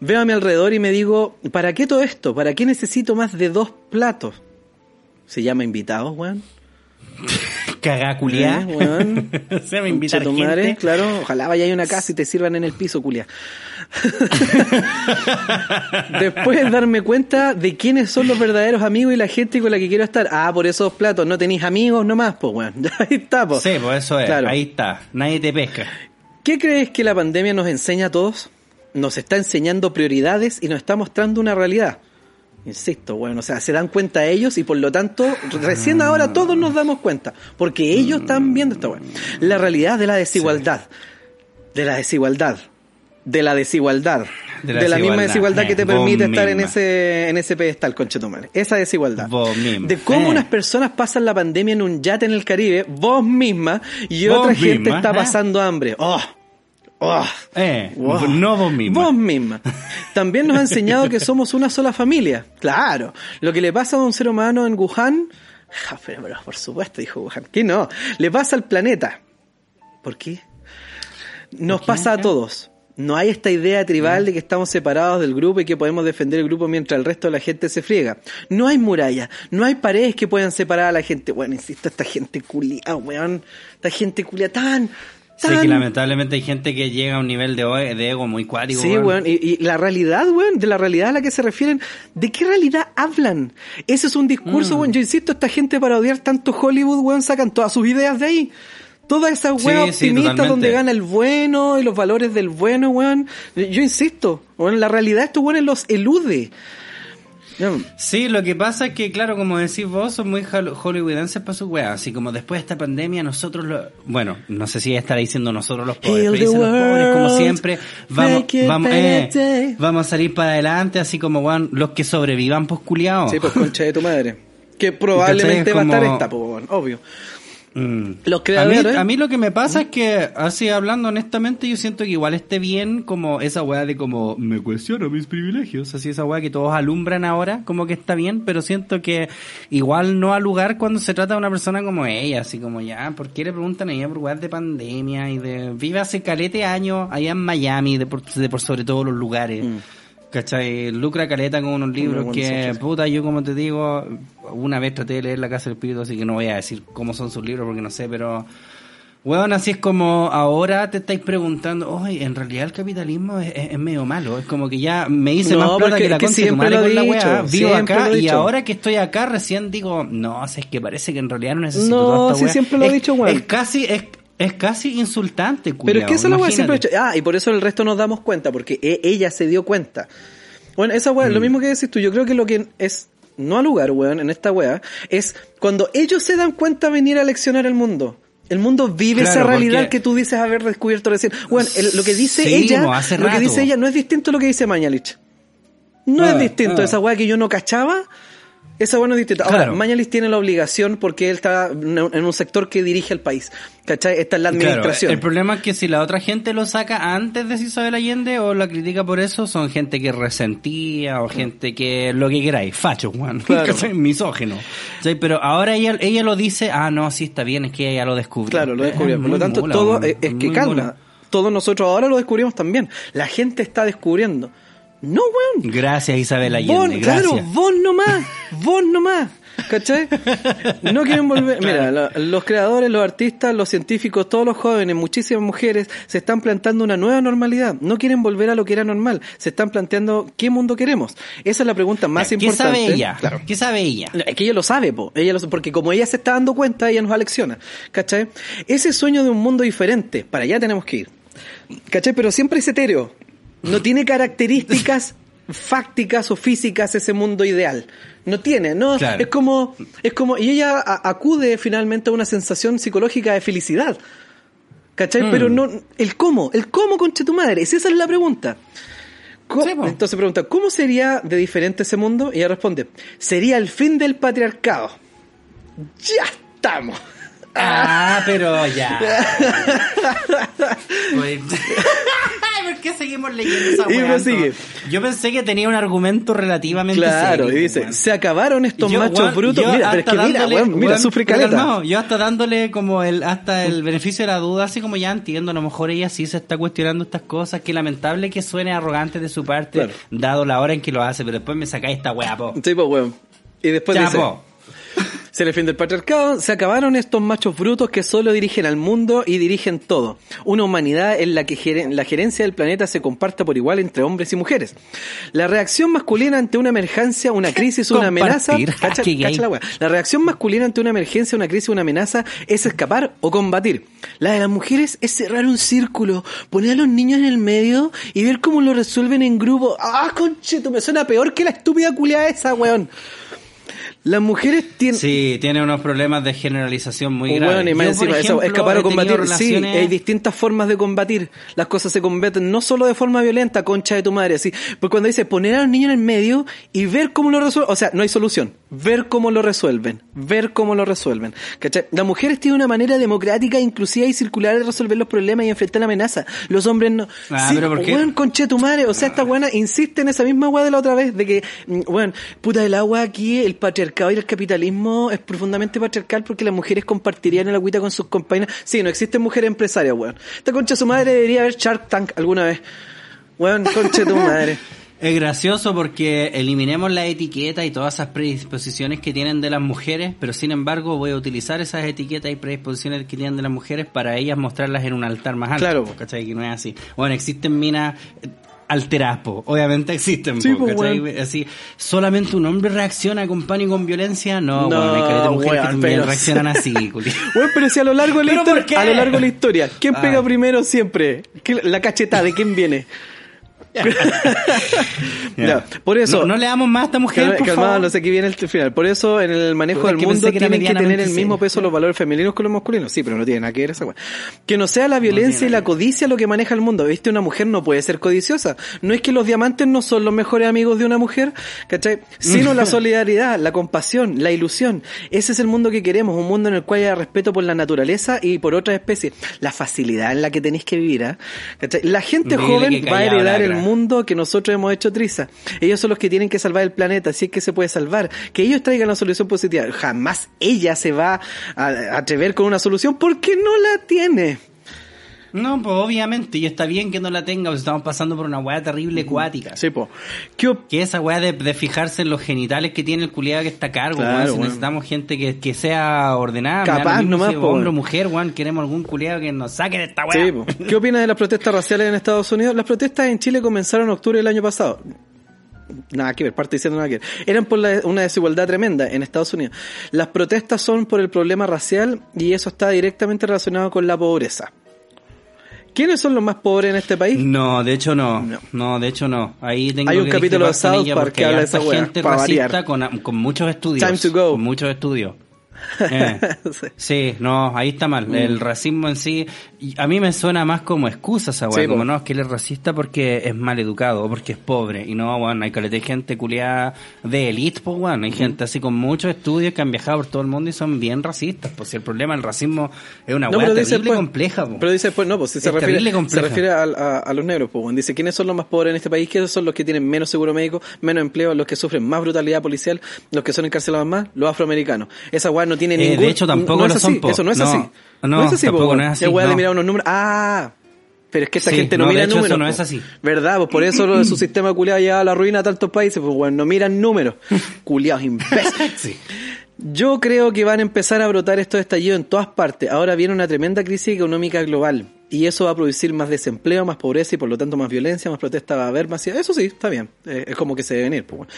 Veo a mi alrededor y me digo, ¿para qué todo esto? ¿Para qué necesito más de dos platos? Se llama invitados, weón. [laughs] Cagá culiá. Weón. [laughs] Se me invitar Concha tu madre, gente. claro, ojalá vaya a una casa y te sirvan en el piso, culia. [laughs] Después darme cuenta de quiénes son los verdaderos amigos y la gente con la que quiero estar. Ah, por esos platos, no tenéis amigos nomás, pues, weón. [laughs] Ahí está, pues. Sí, pues eso es. Claro. Ahí está. Nadie te pesca. ¿Qué crees que la pandemia nos enseña a todos? Nos está enseñando prioridades y nos está mostrando una realidad. Insisto, bueno, o sea, se dan cuenta ellos y por lo tanto, recién ahora todos nos damos cuenta, porque ellos están viendo esta weá. La realidad de la desigualdad, de la desigualdad, de la desigualdad, de De la, misma desigualdad. que te Eh, permite estar en ese, en ese pedestal, conchetumare. Esa desigualdad. Vos misma. De cómo Eh. unas personas pasan la pandemia en un yate en el Caribe, vos misma, y Vos otra gente está eh. pasando hambre. ¡Oh! ¡Oh! Eh, Wow. no vos mismo. Vos misma. También nos ha enseñado que somos una sola familia. Claro. Lo que le pasa a un ser humano en Wuhan, ja, pero, pero por supuesto, dijo Wuhan, que no, le pasa al planeta. ¿Por qué? Nos pasa a todos. No hay esta idea tribal de que estamos separados del grupo y que podemos defender el grupo mientras el resto de la gente se friega. No hay murallas, no hay paredes que puedan separar a la gente. Bueno, insisto, esta gente culia, weón. Esta gente culia tan, Sí, que lamentablemente hay gente que llega a un nivel de, ego muy cuático. Sí, weón. Y, y la realidad, weón, de la realidad a la que se refieren, ¿de qué realidad hablan? Ese es un discurso, Mm. weón. Yo insisto, esta gente para odiar tanto Hollywood, weón, sacan todas sus ideas de ahí. Todas esas weas sí, optimistas donde gana el bueno y los valores del bueno, weón. Yo insisto, weón, la realidad estos weones los elude. Sí, lo que pasa es que, claro, como decís vos, son muy hol- hollywoodenses para su wea. Así como después de esta pandemia, nosotros, lo, bueno, no sé si estará diciendo nosotros los pobres, pero dicen los pobres, como siempre, vamos, vamos, eh, vamos a salir para adelante, así como, weón, los que sobrevivan, pues culiados. Sí, pues concha de tu madre. Que probablemente va a estar esta, pues, obvio. Mm. Los A mí, creadores. a mí lo que me pasa es que, así hablando honestamente, yo siento que igual esté bien como esa weá de como me cuestiono mis privilegios, así esa weá que todos alumbran ahora, como que está bien, pero siento que igual no al lugar cuando se trata de una persona como ella, así como ya, ¿por qué le preguntan a ella por weas de pandemia y de vive hace calete años allá en Miami, de por, de por sobre todos los lugares? Mm. ¿Cachai? Lucra caleta con unos libros que, puta, yo como te digo, una vez traté de leer La Casa del Espíritu, así que no voy a decir cómo son sus libros porque no sé, pero... Weón, así es como ahora te estáis preguntando, oye, en realidad el capitalismo es, es- es medio malo, es como que ya me hice No, más plata que la que siempre madre lo con la dicho, weá, vivo siempre acá lo y dicho. ahora que estoy acá recién digo, no, es que parece que en realidad no necesito No, toda esta sí, weá". siempre lo he dicho, weón. Es casi, es, es casi insultante, Pero es que esa es la weá siempre hecho. Ah, y por eso el resto nos damos cuenta, porque e- ella se dio cuenta. Bueno, esa weá, Mm. lo mismo que decís tú, yo creo que lo que es no al lugar, weón, en esta weá, es cuando ellos se dan cuenta venir a leccionar el mundo. El mundo vive Claro, esa realidad porque- que tú dices haber descubierto recién. Bueno, el- lo que dice Sí, ella, mo, lo que dice ella no es distinto a lo que dice Mañalich. No Ah, es distinto. ah. Esa weá que yo no cachaba, Esa bueno es distinta. Ahora, Claro. Mañalich tiene la obligación porque él está en un sector que dirige el país. ¿Cachai? Esta es la Claro, administración. el problema es que si la otra gente lo saca antes de Isabel Allende o la critica por eso, son gente que resentía o gente que lo que queráis, facho, Juan, [laughs] Claro. misógeno. ¿Sí? Pero ahora ella, ella lo dice, ah, no, sí está bien, es que ella lo descubrió. Claro, lo descubrió. Es Por lo tanto, todo es, que calma. Todos nosotros ahora lo descubrimos también. La gente está descubriendo. No, weón. Gracias Isabel Vos, Allende, claro, gracias. vos nomás, vos nomás. ¿Cachai? No quieren volver. [laughs] Mira, la- los creadores, los artistas, los científicos, todos los jóvenes, muchísimas mujeres se están planteando una nueva normalidad. No quieren volver a lo que era normal. Se están planteando qué mundo queremos. Esa es la pregunta más ¿Qué importante. sabe ella? Claro. ¿Qué sabe ella? Es que ella lo sabe, po. Ella lo, porque como ella se está dando cuenta, ella nos alecciona. ¿Cachai? Ese sueño de un mundo diferente, para allá tenemos que ir. ¿Cachai? Pero siempre es etéreo. No tiene características fácticas o físicas ese mundo ideal. No tiene, ¿no? Claro. Es como, es como, y ella a- acude finalmente a una sensación psicológica de felicidad. ¿Cachai? Mm. Pero no, el cómo, el cómo conche tu madre, esa es la pregunta. Sí. Entonces pregunta, ¿cómo sería de diferente ese mundo? Y ella responde, sería el fin del patriarcado. Ya estamos. Ah, [laughs] pero ya. [laughs] ¿Por qué seguimos leyendo esa Y prosigue. Yo pensé que tenía un argumento relativamente Claro, serio, y dice, weón. se acabaron estos Yo, machos weón, brutos. yo Mira, pero es que hasta mira, dándole- weón, mira, weón, sufre pero caleta. calmado, yo hasta dándole como el hasta el beneficio de la duda, así como ya entiendo, a lo mejor ella sí se está cuestionando estas cosas, que lamentable que suene arrogante de su parte, Claro. dado la hora en que lo hace, pero después me sacáis esta weá, po. Sí, pues, weón. Y después dice, po. Se le fin del patriarcado, se acabaron estos machos brutos que solo dirigen al mundo y dirigen todo. Una humanidad en la que la gerencia del planeta se comparta por igual entre hombres y mujeres. La reacción masculina ante una emergencia, una crisis, una amenaza... Compartir. Cacha- cacha la. La reacción masculina ante una emergencia, una crisis, una amenaza es escapar o combatir. La de las mujeres es cerrar un círculo, poner a los niños en el medio y ver cómo lo resuelven en grupo. ¡Ah, concheto! Me suena peor que la estúpida culiada esa, weón. Las mujeres tienen... Sí, tiene unos problemas de generalización muy Bueno, graves. y más Yo, encima, eso, escapar o combatir. Sí, relaciones- hay distintas formas de combatir. Las cosas se combaten no solo de forma violenta, concha de tu madre, así. Porque cuando dice poner a los niños en el medio y ver cómo lo resuelven, o sea, no hay solución. Ver cómo lo resuelven. Ver cómo lo resuelven. ¿Cachai? Las mujeres tienen una manera democrática, inclusiva y circular de resolver los problemas y enfrentar la amenaza. Los hombres no. Ah, sí, pero ¿por qué? weón, concha de tu madre. O sea, esta buena insiste en esa misma weá de la otra vez, de que, mm, weón, puta el agua aquí, el patriarcado y el capitalismo es profundamente patriarcal porque las mujeres compartirían el agüita con sus compañeras. Sí, no existen mujeres empresarias, weón. Esta concha de su madre debería haber Shark Tank alguna vez. Weón, concha de tu madre. [laughs] Es gracioso porque eliminemos la etiqueta y todas esas predisposiciones que tienen de las mujeres, pero sin embargo voy a utilizar esas etiquetas y predisposiciones que tienen de las mujeres para ellas mostrarlas en un altar más alto. Claro. ¿Cachai? Que no es así. Bueno, existen minas eh, alteradas, po. obviamente existen, Sí, po, weón. Así, solamente un hombre reacciona con pan y con violencia, no, No, bueno, hay caleta de mujeres que también pero- reaccionan [laughs] así. Weón, pero si a lo largo de la ¿Pero por historia, a lo largo de la historia, ¿quién Ah. pega primero siempre? ¿Qué- La cacheta, ¿de quién viene? [laughs] Ya, por eso. No, no le damos más a esta mujer, Calma- por calmado, favor. no sé qué viene el final. Por eso, en el manejo del que mundo que tienen que tener el mismo peso los valores femeninos con los masculinos. Sí, pero no tiene nada que ver esa weá. Que no sea la violencia y la codicia lo que maneja el mundo. ¿Viste? Una mujer no puede ser codiciosa. No es que los diamantes no son los mejores amigos de una mujer, ¿cachai? Sino la [laughs] solidaridad, la compasión, la ilusión. Ese es el mundo que queremos. Un mundo en el cual haya respeto por la naturaleza y por otras especies. La facilidad en la que tenéis que vivir. ¿Cachai? La gente Dile joven que va a heredar el. Mundo que nosotros hemos hecho triza. Ellos son los que tienen que salvar el planeta, si es que se puede salvar. Que ellos traigan la solución positiva. Jamás ella se va a, a atrever con una solución porque no la tiene. No, pues obviamente, y está bien que no la tenga, pues estamos pasando por una weá terrible acuática. Sí, po. ¿Qué Que esa weá de, de fijarse en los genitales que tiene el culiado que está a cargo, Claro. Si necesitamos gente que, que sea ordenada, Capaz mismo nomás, si hombre o mujer, weón, queremos algún culiado que nos saque de esta weá. Sí, po. [laughs] ¿Qué opinas de las protestas raciales en Estados Unidos? Las protestas en Chile comenzaron en octubre del año pasado. Nada que ver, parte diciendo nada que ver. Eran por la- una desigualdad tremenda en Estados Unidos. Las protestas son por el problema racial y eso está directamente relacionado con la pobreza. ¿Quiénes son los más pobres en este país? No, de hecho no. No. No, de hecho no. Ahí tengo Hay un que capítulo de South Park porque que habla de esa gente racista con, con muchos estudios. Time to go. Con muchos estudios. Eh, [laughs] Sí. no, ahí está mal. El racismo en sí, a mí me suena más como excusa esa weá, Sí, como po. no, es que él es racista porque es mal educado o porque es pobre. Y no, weón, hay caleta gente culiada de elite, pues weón. Hay gente así con muchos estudios que han viajado por todo el mundo y son bien racistas. Pues si el problema del racismo es una No, weá terrible dice después- compleja, po. Pero dice después, no, pues si se refiere, se refiere a, a- a los negros, pues, dice, ¿quiénes son los más pobres en este país? ¿Quiénes son los que tienen menos seguro médico, menos empleo, los que sufren más brutalidad policial, los que son encarcelados más? Los afroamericanos. Esa weá no tiene Eh, ningún... de hecho, tampoco no lo es son, así, po. Eso no es No, así. no, es así, po, tampoco weón. no es así, Es weá de no. mirar unos números. Ah... Pero es que esta Sí, gente no, no, de mira hecho, eso números. no po. es así. ¿Verdad? Pues por eso lo de su [clears throat] sistema culiado ha llevado a la ruina a tantos países, pues bueno, no miran números. [laughs] Culiados imbéciles. Sí. Yo creo que van a empezar a brotar estos estallidos en todas partes. Ahora viene una tremenda crisis económica global. Y eso va a producir más desempleo, más pobreza y por lo tanto más violencia, más protesta va a haber, más... Eso sí, está bien. Eh, es como que se debe venir. Pues, bueno.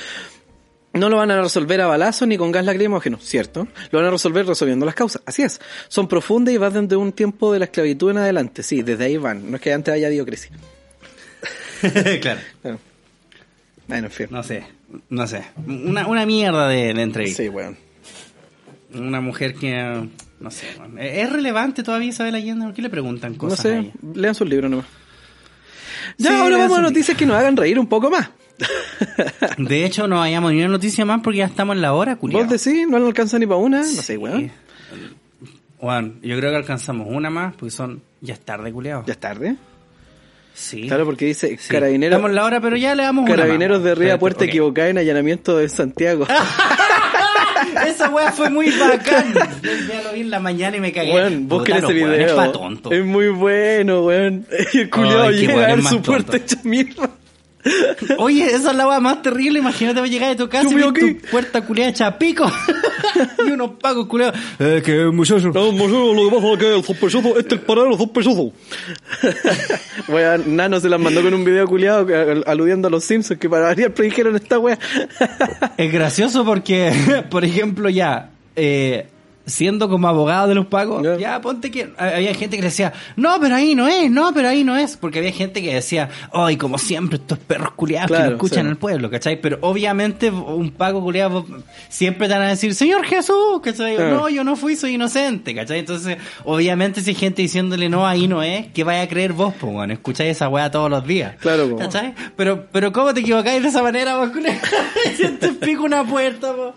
No lo van a resolver a balazos ni con gas lacrimógeno, ¿cierto? Lo van a resolver resolviendo las causas. Así es. Son profundas y van desde un tiempo de la esclavitud en adelante. Sí, desde ahí van. No es que antes haya habido crisis. [laughs] claro. Claro. Bueno, en fin. No sé, no sé. Una, una mierda de, de entrevista. Sí, weón. Una mujer que, no sé, weón. ¿es relevante todavía Isabel Allende? ¿Por qué le preguntan No cosas a sé, ella? lean sus libros nomás. Ya, Sí, ahora vamos a noticias que nos hagan reír un poco más. De hecho, no hayamos ni una noticia más porque ya estamos en la hora, culiao. ¿Vos decís? ¿No alcanza ni para una? No sé, weón. Juan, yo creo que alcanzamos una más porque son, ya es tarde, culiao. Ya es tarde. Sí. Claro, porque dice Sí. carabineros, Estamos en la hora, pero ya le damos una carabineros más. de Ría Puerta ok. equivocada en allanamiento de Santiago. [laughs] Esa weá fue muy bacán. Ya lo vi en la mañana y me cagué. Weón, busquen ese video. pa' tonto. Es muy bueno, weón. Y [laughs] el qué llega a ver es su puerta hecha mierda. Oye, esa es la weá más terrible. Imagínate voy a llegar de tu casa y tu puerta culiada hecha pico. [laughs] y unos pagos culiados. Eh, que muchacho. No, muchacho, lo que pasa es que el sospechoso, este es el paradero sospechoso. [laughs] Weón, Nano se las mandó con un video culiado aludiendo a los Simpsons que para variar predijeron esta wea. Es gracioso porque, [laughs] por ejemplo, ya, eh, siendo como abogado de los pagos, Ya. ya ponte que había gente que le decía, no, pero ahí no es, no, pero ahí no es, porque había gente que decía, ay, como siempre, estos perros culiados que no escuchan sí. al pueblo, ¿cachai? Pero obviamente un pago culiado siempre te van a decir, Señor Jesús, ¿cachai? Claro. No, yo no fui, soy inocente, ¿cachai? Entonces, obviamente si hay gente diciéndole, no, ahí no es, ¿qué vaya a creer vos, pues, bueno, escucháis esa weá todos los días. Claro, po. ¿Cachai? Pero, pero ¿cómo te equivocáis de esa manera, vos, culiao? [laughs] Si te pico una puerta, po.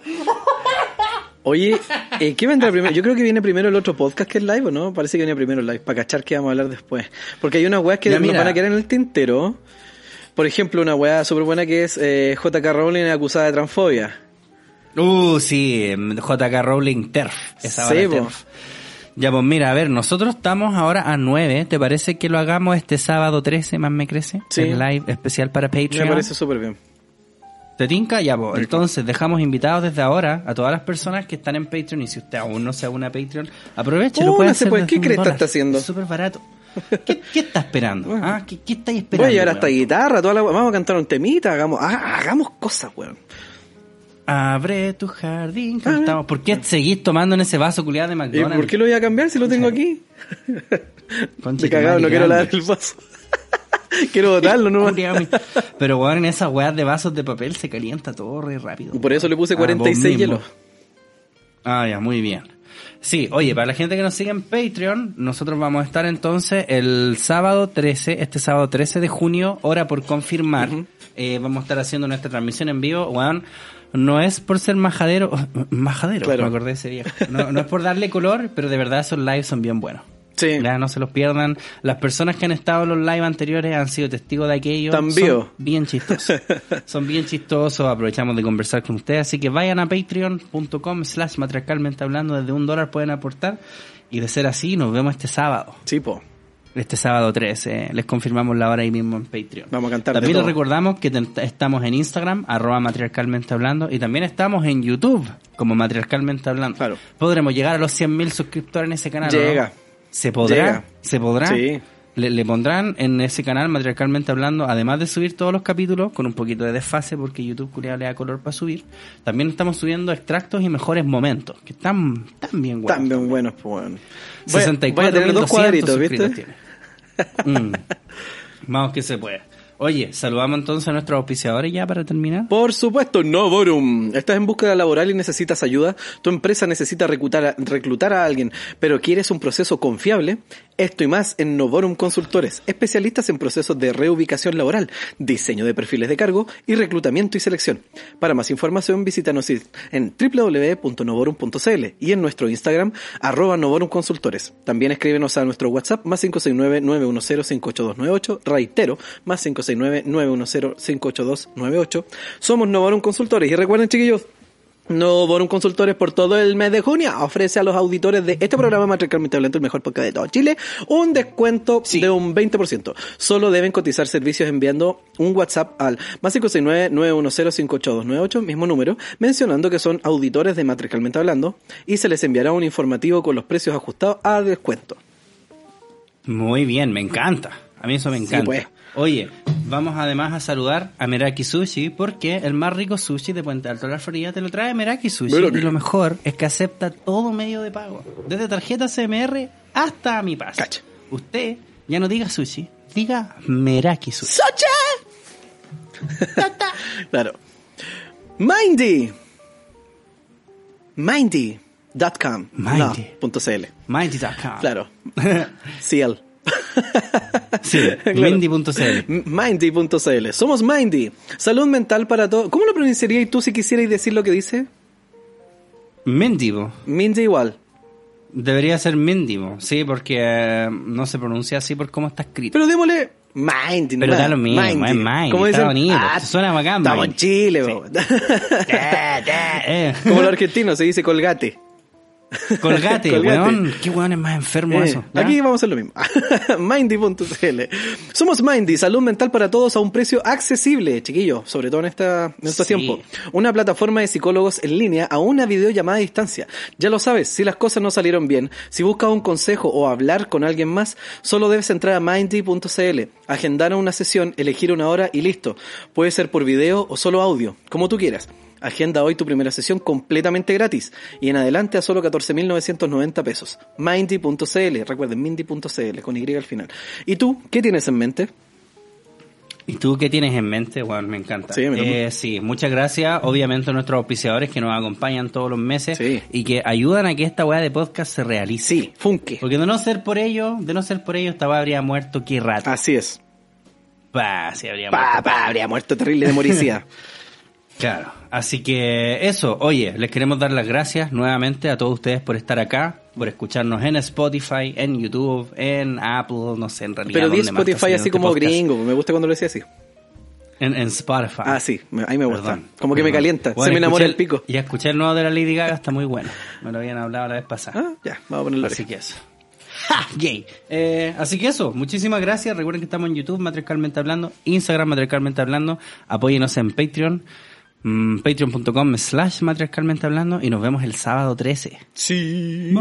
Oye, eh, ¿qué vendrá primero? Yo creo que viene primero el otro podcast que es live, ¿o no? Parece que viene primero el live, para cachar que vamos a hablar después. Porque hay unas weas que Ya, nos van a quedar en el tintero. Por ejemplo, una wea súper buena que es eh, JK Rowling acusada de transfobia. Uh, sí, JK Rowling TERF. Esa Sí. TERF. Ya, pues mira, a ver, nosotros estamos ahora a 9. ¿Te parece que lo hagamos este sábado 13, más me crece? Sí. El live especial para Me Patreon. parece súper bien. ¿Te tinca? Ya, pues. Entonces, dejamos invitados desde ahora a todas las personas que están en Patreon. Y si usted aún no se une a Patreon, aproveche. lo puede Únase, hacer ¿Qué cresta dólar. está haciendo? Es súper barato. ¿Qué, qué está esperando? Bueno. ¿Ah? ¿Qué, qué estáis Voy esperando? a llevar hasta weón? guitarra, toda la. Vamos a cantar un temita, hagamos, ah, hagamos cosas, weón. Abre tu jardín, cantamos. ¿Por qué seguís tomando en ese vaso culiado de ¿Y McDonald's? por qué lo voy a cambiar si lo tengo aquí? Tu [laughs] cagado, no quiero lavar el vaso. [laughs] quiero botarlo, no Pero bueno, en esas weas de vasos de papel se calienta todo re rápido. Por eso le puse Ah, vos 46 mismo. hielos. Ah, ya, muy bien. Sí, oye, para la gente que nos sigue en Patreon, nosotros vamos a estar entonces el sábado 13, este sábado 13 de junio, hora por confirmar. Eh, vamos a estar haciendo nuestra transmisión en vivo, weón. No es por ser majadero, [laughs] majadero, Claro. me acordé de ese viejo. No, no es por darle color, pero de verdad esos lives son bien buenos. Sí. Ya, no se los pierdan. Las personas que han estado en los live anteriores han sido testigos de aquello. Tan Son bien chistosos. [laughs] Son bien chistosos. Aprovechamos de conversar con ustedes. Así que vayan a patreon.com slash matriarcalmente hablando. Desde un dólar pueden aportar. Y de ser así, nos vemos este sábado. Sí, po. Este sábado 13. Les confirmamos la hora ahí mismo en Patreon. Vamos a cantar También les todo. recordamos que estamos en Instagram, arroba matriarcalmente hablando, y también estamos en YouTube, como matriarcalmente hablando. Claro. Podremos llegar a los 100.000 suscriptores en ese canal. ¿o no? ¿Se podrá? Llega. ¿Se podrá? Sí. Le, le pondrán en ese canal, matriarcalmente hablando, además de subir todos los capítulos, con un poquito de desfase, porque YouTube culiao le da color para subir, también estamos subiendo extractos y mejores momentos, que están tan bien buenos. Tan bien buenos, pues. Voy a- 64 voy a tener dos cuadritos, ¿viste? [laughs] Mm. Vamos que se puede. Oye, saludamos entonces a nuestros auspiciadores ya para terminar. Por supuesto, Novorum. Estás en búsqueda laboral y necesitas ayuda. Tu empresa necesita reclutar a, reclutar a alguien, pero quieres un proceso confiable. Esto y más en Novorum Consultores, especialistas en procesos de reubicación laboral, diseño de perfiles de cargo y reclutamiento y selección. Para más información visítanos en www.novorum.cl y en nuestro Instagram arroba Novorum Consultores. También escríbenos a nuestro WhatsApp más 569-910-58298, reitero, más 569-910-58298. Somos Novorum Consultores y recuerden chiquillos, no Borum Consultores por todo el mes de junio ofrece a los auditores de este programa matricalmente hablando el mejor podcast de todo Chile un descuento de un 20%. Solo deben cotizar servicios enviando un WhatsApp al más 569-910-58298, mismo número, mencionando que son auditores de matricalmente hablando y se les enviará un informativo con los precios ajustados a descuento. Muy bien, me encanta. A mí eso me encanta. pues. Oye, vamos además a saludar a Meraki Sushi porque el más rico sushi de Puente Alto de la Florida te lo trae Meraki Sushi. Meraki. Y lo mejor es que acepta todo medio de pago, desde tarjeta CMR hasta mi paz. Cacha. Usted ya no diga sushi, diga Meraki Sushi. [laughs] Claro. Mindy. Mindy.com. Mindy. No, punto .cl. Mindy.com. Claro. [laughs] CL. [laughs] Sí. Mindy.cl. Mindy.cl. Somos Mindy. Salud mental para todos. ¿Cómo lo pronunciarías tú si quisierais decir lo que dice? Mindy. Mindy igual. Debería ser Mindy, sí, porque eh, no se pronuncia así por cómo está escrito. Pero démosle Mindy. Pero da lo mismo, es Mindy, ¿Cómo está dicen? bonito, suena bacán, Estamos Mindy. en Chile. Eh, [laughs] Como los argentinos se dice colgate. [laughs] Colgate, Colgate. weón. Qué weón es más enfermo Eh, eso. ¿ya? Aquí vamos a hacer lo mismo. [laughs] Mindy.cl. Somos Mindy, salud mental para todos a un precio accesible, chiquillos, sobre todo en, esta, en estos Sí. tiempos. Una plataforma de psicólogos en línea a una videollamada a distancia. Ya lo sabes, si las cosas no salieron bien, si buscas un consejo o hablar con alguien más, solo debes entrar a mindy.cl, agendar una sesión, elegir una hora y listo. Puede ser por video o solo audio, como tú quieras. Agenda hoy tu primera sesión completamente gratis y en adelante a solo 14.990 pesos. Mindy.cl, recuerden, Mindy.cl con Y al final. ¿Y tú, qué tienes en mente? ¿Y tú qué tienes en mente? Bueno, me encanta. Sí, me Eh, sí, muchas gracias. Obviamente a nuestros auspiciadores que nos acompañan todos los meses Sí. y que ayudan a que esta weá de podcast se realice. Sí, Funke. Porque de no ser por ello, de no ser por ello, esta weá habría muerto qué rato. Así es. Pa, sí, habría Pa, muerto. pa, habría muerto terrible de moricia. [laughs] Claro. Así que eso, oye, les queremos dar las gracias nuevamente a todos ustedes por estar acá, por escucharnos en Spotify, en YouTube, en Apple, no sé, en realidad. Pero di Spotify así este como podcast. gringo, me gusta cuando lo decía así. En, en Spotify. Ah, sí, ahí me gusta. Perdón, Como que me calienta, Bueno, se me enamora el pico. Y escuché el nuevo de la Lady Gaga, está muy bueno. Me lo habían hablado la vez pasada. Ah, ya, vamos a ponerlo Así así. que eso. ¡Ja! Gay. Eh, así que eso, muchísimas gracias. Recuerden que estamos en YouTube, Matriarcalmente Hablando, Instagram, Matriarcalmente Hablando. Apóyenos en Patreon, mm, patreon.com slash Matriarcalmente Hablando y nos vemos el sábado 13. Sí.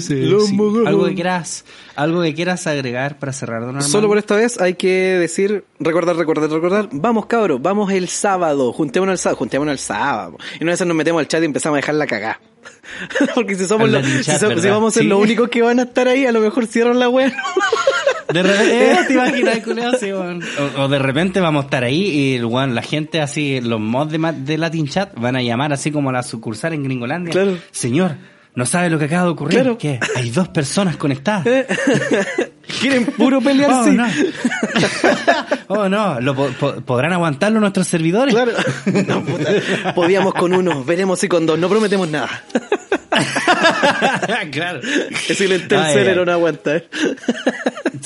Sí. Algo que quieras, algo que quieras agregar para cerrar, don Armando? Solo por esta vez hay que decir, recordar, recordar, recordar. Vamos, cabros, vamos el sábado. Juntémonos el sábado, juntémonos el sábado. Y una vez nos metemos al chat y empezamos a dejar la cagá. [laughs] Porque si somos los, si, chat, si vamos a ser Sí. los únicos que van a estar ahí, a lo mejor cierran la web. [laughs] De repente, eh, te imaginas, culiao? Sí, weón. o, o de repente vamos a estar ahí y weón, la gente así, los mods de, de Latin Chat van a llamar así como a la sucursal en Gringolandia. Claro. Señor, ¿no sabe lo que acaba de ocurrir? Claro. Que hay dos personas conectadas. [laughs] Quieren puro pelear, Oh, no. [laughs] oh, no. ¿Lo po- po- ¿Podrán aguantarlo nuestros servidores? Claro. [laughs] No, puta. Podíamos con uno, veremos si con dos. No prometemos nada. [laughs] claro. El Ay, tercero ay. no aguanta. ¿eh? [laughs]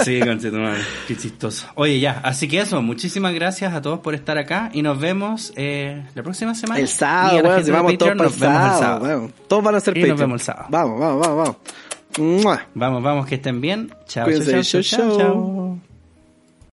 Sí, conchetumare. Qué chistoso. Oye, ya. Así que eso. Muchísimas gracias a todos por estar acá y nos vemos eh, la próxima semana. El sábado, gente si vamos todos para el sábado. Todos van a ser Y nos vemos el sábado. Vamos, vamos, vamos, vamos. Vamos, vamos, que estén bien. Chao, Cuídense, chao, chao, chao.